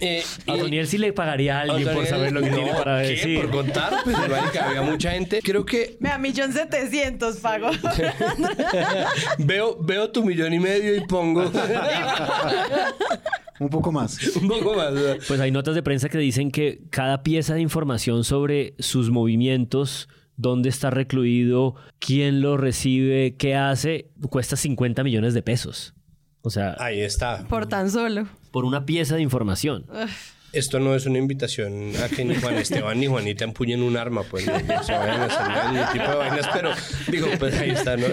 Eh, a Otoniel sí le pagaría a alguien por saber lo que tiene para decir. ¿Por contar? Pues [LAUGHS] había mucha gente. Creo que... Me a millón setecientos pago. [LAUGHS] veo, veo tu millón y medio y pongo... Un poco más. Un poco más. Pues hay notas de prensa que dicen que cada pieza de información sobre sus movimientos dónde está recluido, quién lo recibe, qué hace, cuesta 50 millones de pesos. O sea, ahí está. Por tan solo. Por una pieza de información. Esto no es una invitación a que ni Juan Esteban ni Juanita empuñen un arma, pues no, se vayan a hacer ningún tipo de vainas, pero digo, pues ahí está, ¿no?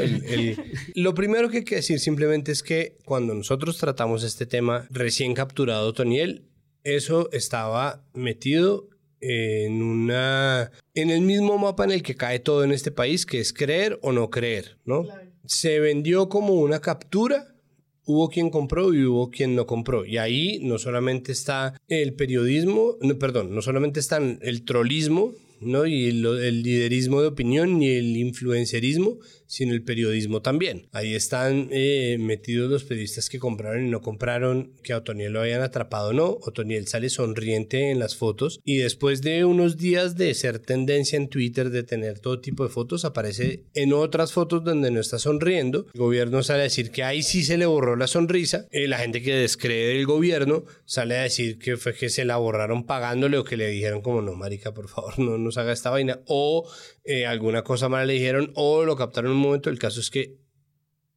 Lo primero que hay que decir simplemente es que cuando nosotros tratamos este tema recién capturado, Toniel, eso estaba metido en una en el mismo mapa en el que cae todo en este país, que es creer o no creer, ¿no? Se vendió como una captura, hubo quien compró y hubo quien no compró. Y ahí no solamente está el periodismo, no, perdón, no solamente está el trolismo, ¿no? Y el, el liderismo de opinión ni el influencerismo, sino el periodismo también. Ahí están eh, metidos los periodistas que compraron y no compraron, que a Otoniel lo hayan atrapado o no. Otoniel sale sonriente en las fotos y después de unos días de ser tendencia en Twitter, de tener todo tipo de fotos, aparece en otras fotos donde no está sonriendo. El gobierno sale a decir que ahí sí se le borró la sonrisa. Eh, la gente que descree del gobierno sale a decir que fue que se la borraron pagándole o que le dijeron como no, marica, por favor, no nos haga esta vaina. O eh, alguna cosa mala le dijeron o lo captaron en un momento. El caso es que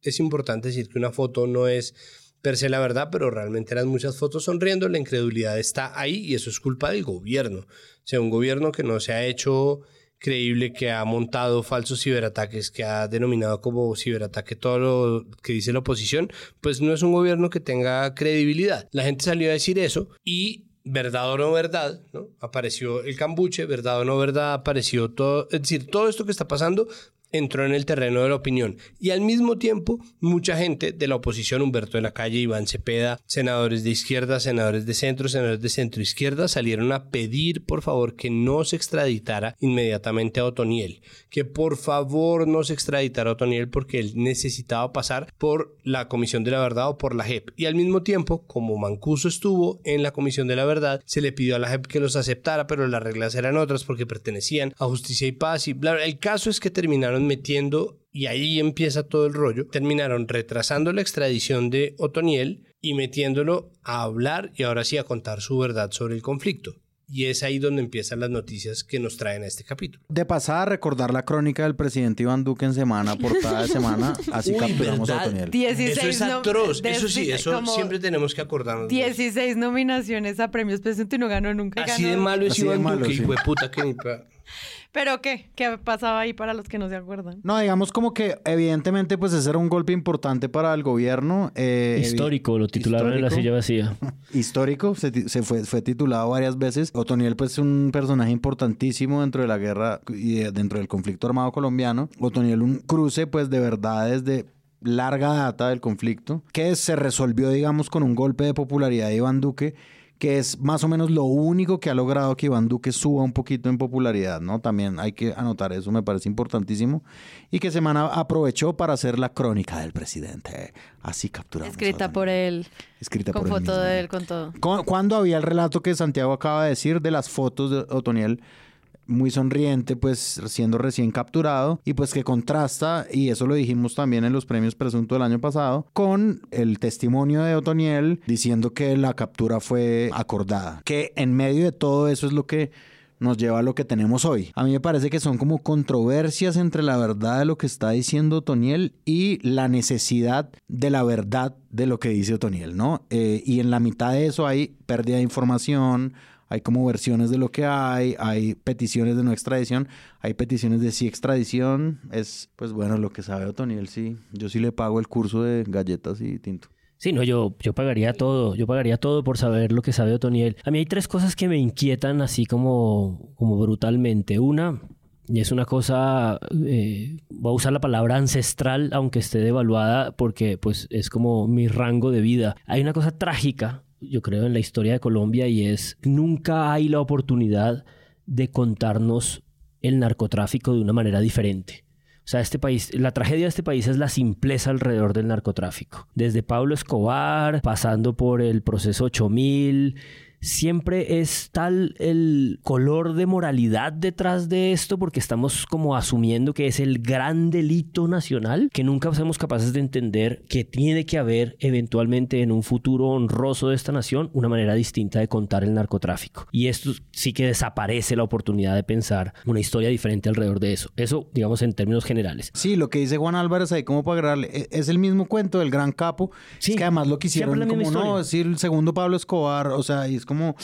es importante decir que una foto no es per se la verdad, pero realmente eran muchas fotos sonriendo, la incredulidad está ahí y eso es culpa del gobierno. O sea, un gobierno que no se ha hecho creíble, que ha montado falsos ciberataques, que ha denominado como ciberataque todo lo que dice la oposición, pues no es un gobierno que tenga credibilidad. La gente salió a decir eso y verdad o no verdad, ¿no? Apareció el cambuche, verdad o no verdad, apareció todo, es decir, todo esto que está pasando entró en el terreno de la opinión y al mismo tiempo mucha gente de la oposición, Humberto de la Calle, Iván Cepeda, senadores de izquierda, senadores de centro, senadores de centro izquierda, salieron a pedir por favor que no se extraditara inmediatamente a Otoniel, que por favor no se extraditara a Otoniel porque él necesitaba pasar por la Comisión de la Verdad o por la JEP. Y al mismo tiempo, como Mancuso estuvo en la Comisión de la Verdad, se le pidió a la JEP que los aceptara, pero las reglas eran otras porque pertenecían a Justicia y Paz y bla. El caso es que terminaron metiendo, y ahí empieza todo el rollo, terminaron retrasando la extradición de Otoniel y metiéndolo a hablar y ahora sí a contar su verdad sobre el conflicto. Y es ahí donde empiezan las noticias que nos traen a este capítulo. De pasada, recordar la crónica del presidente Iván Duque en semana, portada de semana, [LAUGHS] así Uy, capturamos ¿verdad? a Otoniel. 16 Eso es atroz. Eso sí, eso siempre tenemos que acordarnos. de eso. 16 nominaciones a premios presidente y no ganó nunca. Así ganó. de malo es Así Iván malo, Duque, sí. hijo de puta que ni pa- [LAUGHS] ¿Pero qué? ¿Qué pasaba ahí para los que no se acuerdan? No, digamos como que evidentemente pues ese era un golpe importante para el gobierno. eh, Histórico, lo titularon en la histórico. silla vacía. [LAUGHS] histórico, se, se fue, fue titulado varias veces. Otoniel, pues, es un personaje importantísimo dentro de la guerra y de- dentro del conflicto armado colombiano. Otoniel, un cruce, pues, de verdades de larga data del conflicto, que se resolvió, digamos, con un golpe de popularidad de Iván Duque, que es más o menos lo único que ha logrado que Iván Duque suba un poquito en popularidad, ¿no? También hay que anotar eso, me parece importantísimo. Y que Semana aprovechó para hacer la crónica del presidente. Así capturamos. Escrita por él. Escrita con por él foto mismo. de él, con todo. ¿Cu- ¿Cuándo había el relato que Santiago acaba de decir de las fotos de Otoniel? Muy sonriente, pues siendo recién capturado y pues que contrasta, y eso lo dijimos también en los premios Presunto del año pasado, con el testimonio de Otoniel diciendo que la captura fue acordada. Que en medio de todo eso es lo que nos lleva a lo que tenemos hoy. A mí me parece que son como controversias entre la verdad de lo que está diciendo Otoniel y la necesidad de la verdad de lo que dice Otoniel, ¿no? Eh, y en la mitad de eso hay pérdida de información, hay como versiones de lo que hay, hay peticiones de no extradición, hay peticiones de sí extradición. Es, pues bueno, lo que sabe Otoniel, sí. Yo sí le pago el curso de galletas y tinto. Sí, no, yo, yo pagaría todo, yo pagaría todo por saber lo que sabe Otoniel. A mí hay tres cosas que me inquietan así como, como brutalmente. Una, y es una cosa, eh, voy a usar la palabra ancestral, aunque esté devaluada, porque pues es como mi rango de vida. Hay una cosa trágica, yo creo, en la historia de Colombia y es nunca hay la oportunidad de contarnos el narcotráfico de una manera diferente. O sea, este país, la tragedia de este país es la simpleza alrededor del narcotráfico. Desde Pablo Escobar, pasando por el proceso 8000, siempre es tal el color de moralidad detrás de esto porque estamos como asumiendo que es el gran delito nacional que nunca somos capaces de entender que tiene que haber eventualmente en un futuro honroso de esta nación una manera distinta de contar el narcotráfico. Y esto sí que desaparece la oportunidad de pensar una historia diferente alrededor de eso. Eso, digamos, en términos generales. Sí, lo que dice Juan Álvarez ahí como para agregarle, e- es el mismo cuento del gran capo. es que además lo la como, no, decir el segundo Pablo Escobar, o sea, es como,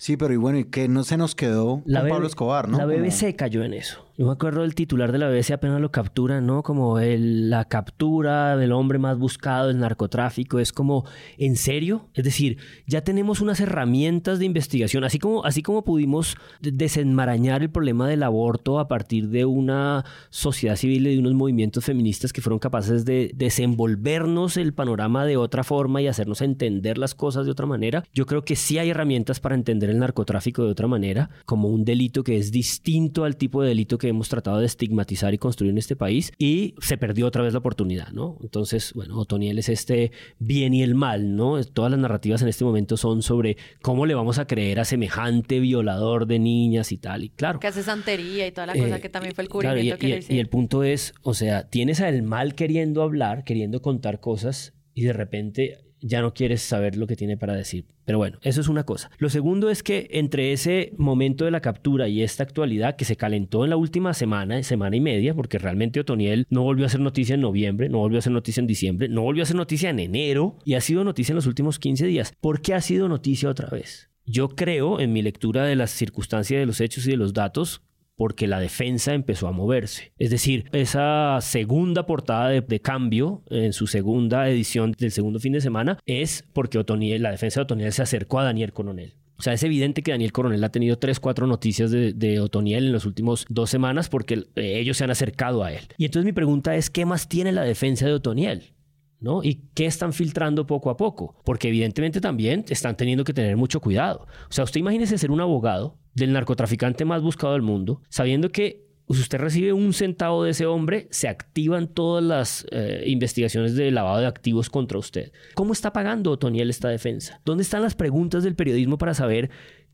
sí, pero y bueno, ¿y qué no se nos quedó La con Pablo Escobar, no? La BBC cayó en eso. Yo me acuerdo del titular de la BBC apenas lo captura, ¿no? Como el- la captura del hombre más buscado del narcotráfico. Es como, ¿en serio? Es decir, ya tenemos unas herramientas de investigación. Así como, así como pudimos de- desenmarañar el problema del aborto a partir de una sociedad civil y de unos movimientos feministas que fueron capaces de desenvolvernos el panorama de otra forma y hacernos entender las cosas de otra manera. Yo creo que sí hay herramientas para entender el narcotráfico de otra manera, como un delito que es distinto al tipo de delito que hemos tratado de estigmatizar y construir en este país y se perdió otra vez la oportunidad, ¿no? Entonces, bueno, Otoniel es este bien y el mal, ¿no? Todas las narrativas en este momento son sobre cómo le vamos a creer a semejante violador de niñas y tal, y claro. Que hace santería y toda la cosa Eh, que también fue el Claro, cubrimiento y, que y- le y el punto es, o sea, tienes al mal queriendo hablar, queriendo contar cosas y de repente ya no quieres saber lo que tiene para decir. Pero bueno, eso es una cosa. Lo segundo es que entre ese momento de la captura y esta actualidad que se calentó en la última semana, semana y media, porque realmente Otoniel no volvió a hacer noticia en noviembre, no volvió a hacer noticia en diciembre, no volvió a hacer noticia en enero y ha sido noticia en los últimos 15 días. ¿Por qué ha sido noticia otra vez? Yo creo, en mi lectura de las circunstancias de los hechos y de los datos, porque la defensa empezó a moverse. Es decir, esa segunda portada de, cambio en su segunda edición del segundo fin de semana es porque Otoniel, la defensa de Otoniel se acercó a Daniel Coronel. O sea, es evidente que Daniel Coronel ha tenido tres, cuatro noticias de, de Otoniel en las últimas dos semanas porque eh, ellos se han acercado a él. Y entonces mi pregunta es, ¿qué más tiene la defensa de Otoniel? ¿No? ¿Y qué están filtrando poco a poco? Porque evidentemente también están teniendo que tener mucho cuidado. O sea, usted imagínese ser un abogado del narcotraficante más buscado del mundo, sabiendo que si usted recibe un centavo de ese hombre, se activan todas las eh, investigaciones de lavado de activos contra usted. ¿Cómo está pagando Otoniel esta defensa? ¿Dónde están las preguntas del periodismo para saber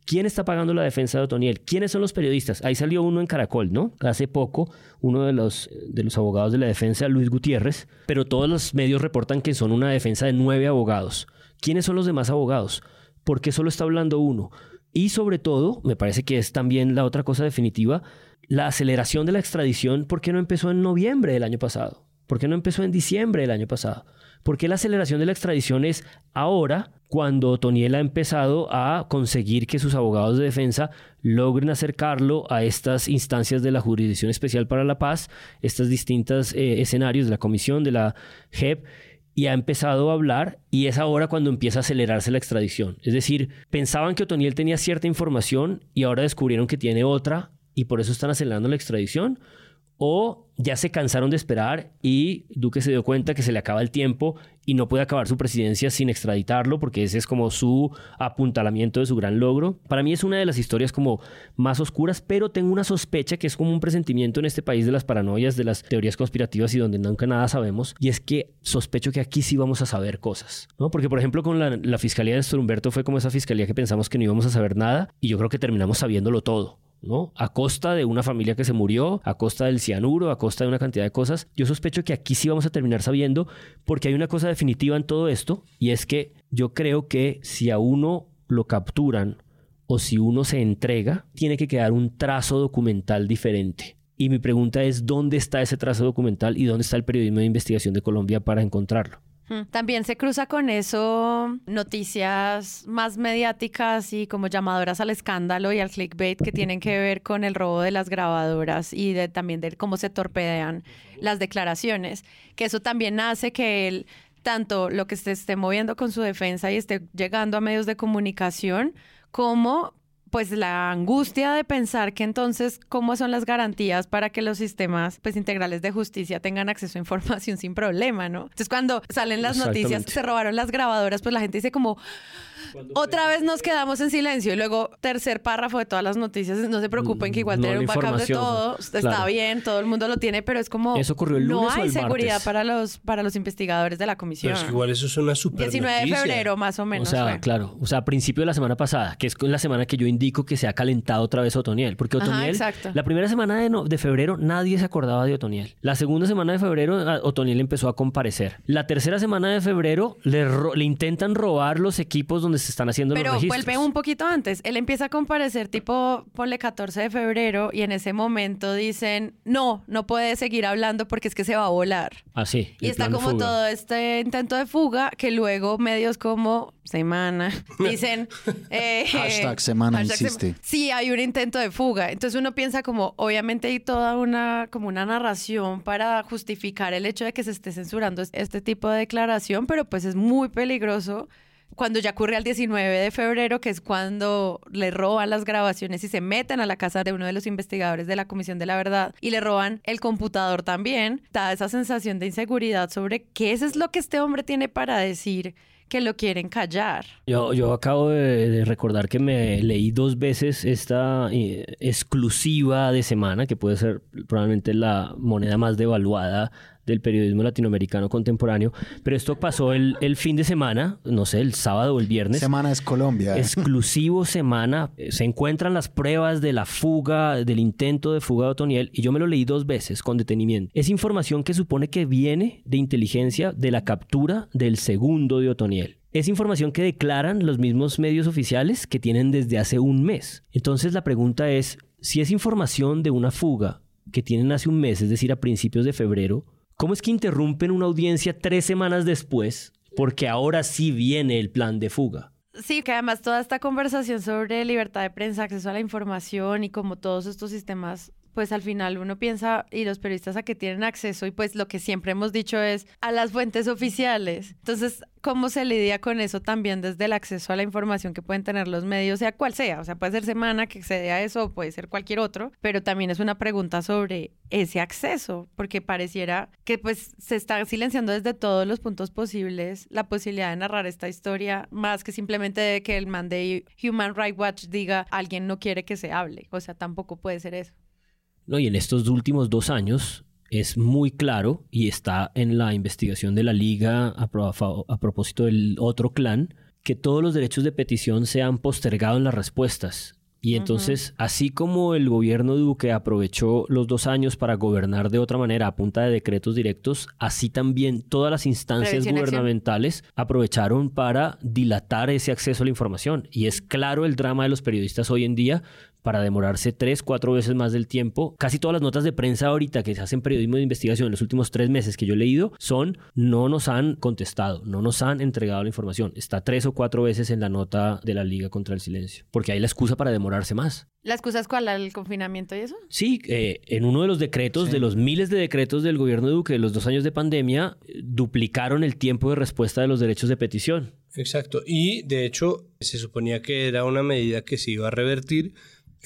¿Quién está pagando la defensa de Otoniel? ¿Quiénes son los periodistas? Ahí salió uno en Caracol, ¿no? Hace poco, uno de los, de los abogados de la defensa, Luis Gutiérrez, pero todos los medios reportan que son una defensa de nueve abogados. ¿Quiénes son los demás abogados? ¿Por qué solo está hablando uno? Y sobre todo, me parece que es también la otra cosa definitiva, la aceleración de la extradición, ¿por qué no empezó en noviembre del año pasado? ¿Por qué no empezó en diciembre del año pasado? ¿Por qué la aceleración de la extradición es ahora cuando Toniel ha empezado a conseguir que sus abogados de defensa logren acercarlo a estas instancias de la Jurisdicción Especial para la Paz, estos distintos eh, escenarios de la Comisión, de la JEP, y ha empezado a hablar y es ahora cuando empieza a acelerarse la extradición. Es decir, pensaban que Otoniel tenía cierta información y ahora descubrieron que tiene otra y por eso están acelerando la extradición? ¿O ya se cansaron de esperar y Duque se dio cuenta que se le acaba el tiempo y no puede acabar su presidencia sin extraditarlo porque ese es como su apuntalamiento de su gran logro? Para mí es una de las historias como más oscuras, pero tengo una sospecha que es como un presentimiento en este país de las paranoias, de las teorías conspirativas y donde nunca nada sabemos. Y es que sospecho que aquí sí vamos a saber cosas, ¿no? Porque por ejemplo con la, fiscalía de Humberto fue como esa fiscalía que pensamos que no íbamos a saber nada y yo creo que terminamos sabiéndolo todo. ¿No? A costa de una familia que se murió, a costa del cianuro, a costa de una cantidad de cosas. Yo sospecho que aquí sí vamos a terminar sabiendo, porque hay una cosa definitiva en todo esto, y es que yo creo que si a uno lo capturan o si uno se entrega, tiene que quedar un trazo documental diferente. Y mi pregunta es, ¿dónde está ese trazo documental y dónde está el periodismo de investigación de Colombia para encontrarlo? También se cruza con eso noticias más mediáticas y como llamadoras al escándalo y al clickbait que tienen que ver con el robo de las grabadoras y de, también de cómo se torpedean las declaraciones, que eso también hace que él, tanto lo que se esté moviendo con su defensa y esté llegando a medios de comunicación, como pues la angustia de pensar que entonces cómo son las garantías para que los sistemas pues integrales de justicia tengan acceso a información [LAUGHS] sin problema, ¿no? Entonces cuando salen las noticias se robaron las grabadoras, pues la gente dice como otra vez nos quedamos en silencio y luego tercer párrafo de todas las noticias, no se preocupen que igual tener un backup de todo, está bien, todo el mundo lo tiene, pero es como eso ocurrió el lunes no hay o el seguridad martes? para los para los investigadores de la comisión. Pero es que igual eso es una super 19 de noticia. febrero más o O menos. sea, fue. claro, o sea, a principio de la semana pasada, que es la semana que yo indico que se ha calentado otra vez Otoniel, porque Ajá, Otoniel, exacto. la primera semana de, no- de febrero nadie se acordaba de Otoniel. La segunda semana de febrero Otoniel empezó a comparecer. La tercera semana de febrero le, ro- le intentan robar los equipos donde se están haciendo Pero los registros. vuelve un poquito antes. Él empieza a comparecer tipo, ponle 14 de febrero y en ese momento dicen, no, no puede seguir hablando porque es que se va a volar. Así. Y está como todo este intento de fuga que luego medios como Semana [LAUGHS] dicen... eh, Hashtag Semana hashtag insiste. Sema- Sí, hay un intento de fuga. Entonces uno piensa como, obviamente hay toda una, como una narración para justificar el hecho de que se esté censurando es- este tipo de declaración, pero pues es muy peligroso cuando ya ocurre al 19 de febrero, que es cuando le roban las grabaciones y se meten a la casa de uno de los investigadores de la Comisión de la Verdad y le roban el computador también, da esa sensación de inseguridad sobre qué es lo que este hombre tiene para decir que lo quieren callar. Yo, yo acabo de, recordar que me leí dos veces esta eh, exclusiva de semana, que puede ser probablemente la moneda más devaluada del periodismo latinoamericano contemporáneo, pero esto pasó el, el fin de semana, no sé, el sábado o el viernes. Semana es Colombia. Exclusivo [LAUGHS] semana, eh, se encuentran las pruebas de la fuga, del intento de fuga de Otoniel, y yo me lo leí dos veces con detenimiento. Es información que supone que viene de inteligencia de la captura del segundo de Otoniel. Es información que declaran los mismos medios oficiales que tienen desde hace un mes. Entonces la pregunta es, si es información de una fuga que tienen hace un mes, es decir, a principios de febrero, ¿cómo es que interrumpen una audiencia tres semanas después? Porque ahora sí viene el plan de fuga. Sí, que además toda esta conversación sobre libertad de prensa, acceso a la información y como todos estos sistemas, pues al final uno piensa, y los periodistas a que tienen acceso, y pues lo que siempre hemos dicho es a las fuentes oficiales. Entonces, cómo se lidia con eso también desde el acceso a la información que pueden tener los medios, sea cual sea. O sea, puede ser semana que excede a eso, puede ser cualquier otro, pero también es una pregunta sobre ese acceso, porque pareciera que pues se está silenciando desde todos los puntos posibles la posibilidad de narrar esta historia, más que simplemente de que el man de Human Rights Watch diga alguien no quiere que se hable. O sea, tampoco puede ser eso. No, y en estos últimos dos años es muy claro y está en la investigación de la liga a, a, propósito del otro clan que todos los derechos de petición se han postergado en las respuestas. Y entonces, así como el gobierno Duque aprovechó los dos años para gobernar de otra manera a punta de decretos directos, así también todas las instancias gubernamentales aprovecharon para dilatar ese acceso a la información. Y es claro el drama de los periodistas hoy en día para demorarse tres, cuatro veces más del tiempo. Casi todas las notas de prensa ahorita que se hacen periodismo de investigación en los últimos tres meses que yo he leído son no nos han contestado, no nos han entregado la información. Está tres o cuatro veces en la nota de la Liga contra el Silencio, porque hay la excusa para demorarse más. ¿La excusa es cuál? ¿El confinamiento y eso? Sí, eh, en uno de los decretos, de los miles de decretos del gobierno de Duque de los dos años de pandemia, duplicaron el tiempo de respuesta de los derechos de petición. Exacto. Y de hecho, se suponía que era una medida que se iba a revertir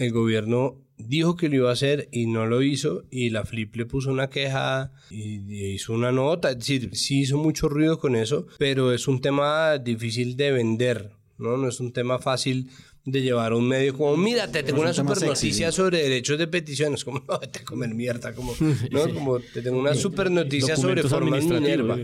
el gobierno dijo que lo iba a hacer y no lo hizo y la Flip le puso una queja y, hizo una nota, es decir, sí hizo mucho ruido con eso, pero es un tema difícil de vender, ¿no? No es un tema fácil de llevar a un medio como, mira, te tengo una super noticia sobre derechos de peticiones, como, no, te comer mierda, como, [LAUGHS] ¿no? Como, te tengo una super noticia sobre formas Minerva,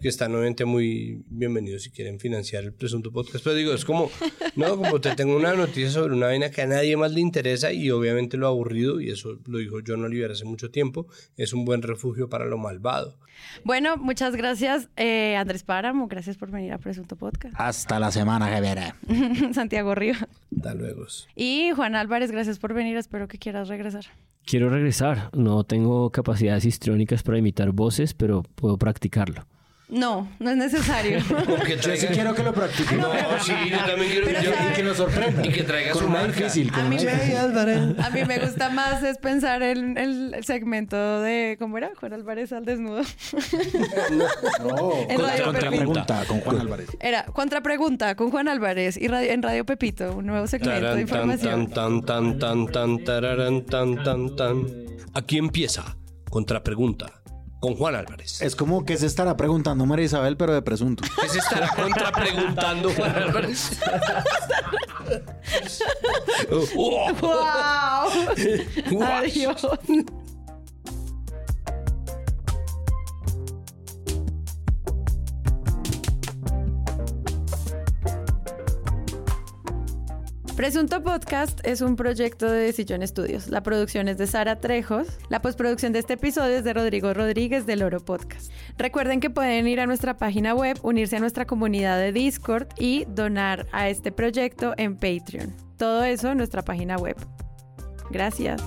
que están obviamente muy bienvenidos si quieren financiar el presunto podcast, pero digo, es como, no, como te tengo una noticia sobre una vaina que a nadie más le interesa y obviamente lo aburrido, y eso lo dijo John Oliver hace mucho tiempo, es un buen refugio para lo malvado. Bueno, muchas gracias, eh, Andrés Páramo, gracias por venir a Presunto Podcast. Hasta la semana que viene. [LAUGHS] Santiago Río. Hasta luego. Y Juan Álvarez, gracias por venir. Espero que quieras regresar. Quiero regresar. No tengo capacidades histriónicas para imitar voces, pero puedo practicarlo. No, no es necesario. [LAUGHS] yo sí quiero que lo practique. No, sí, yo también quiero que, y que nos sorprenda. Y que traiga su marca. difícil. A mí, me, a mí me gusta más es pensar en el, segmento de... ¿Cómo era? Juan Álvarez al desnudo. no, [LAUGHS] en contra, contrapregunta con Juan Álvarez. Era contrapregunta con Juan Álvarez y en Radio Pepito, un nuevo segmento de información. Tan, tan, tan, tan, tan, tan, tan, tan. Aquí empieza contrapregunta con Juan Álvarez. Es como que se estará preguntando María Isabel, pero de presunto. ¿Qué se estará contrapreguntando Juan Álvarez? ¡Wow! Adiós. Presunto Podcast es un proyecto de Sillón Estudios. La producción es de Sara Trejos. La postproducción de este episodio es de Rodrigo Rodríguez del Oro Podcast. Recuerden que pueden ir a nuestra página web, unirse a nuestra comunidad de Discord y donar a este proyecto en Patreon. Todo eso en nuestra página web. Gracias.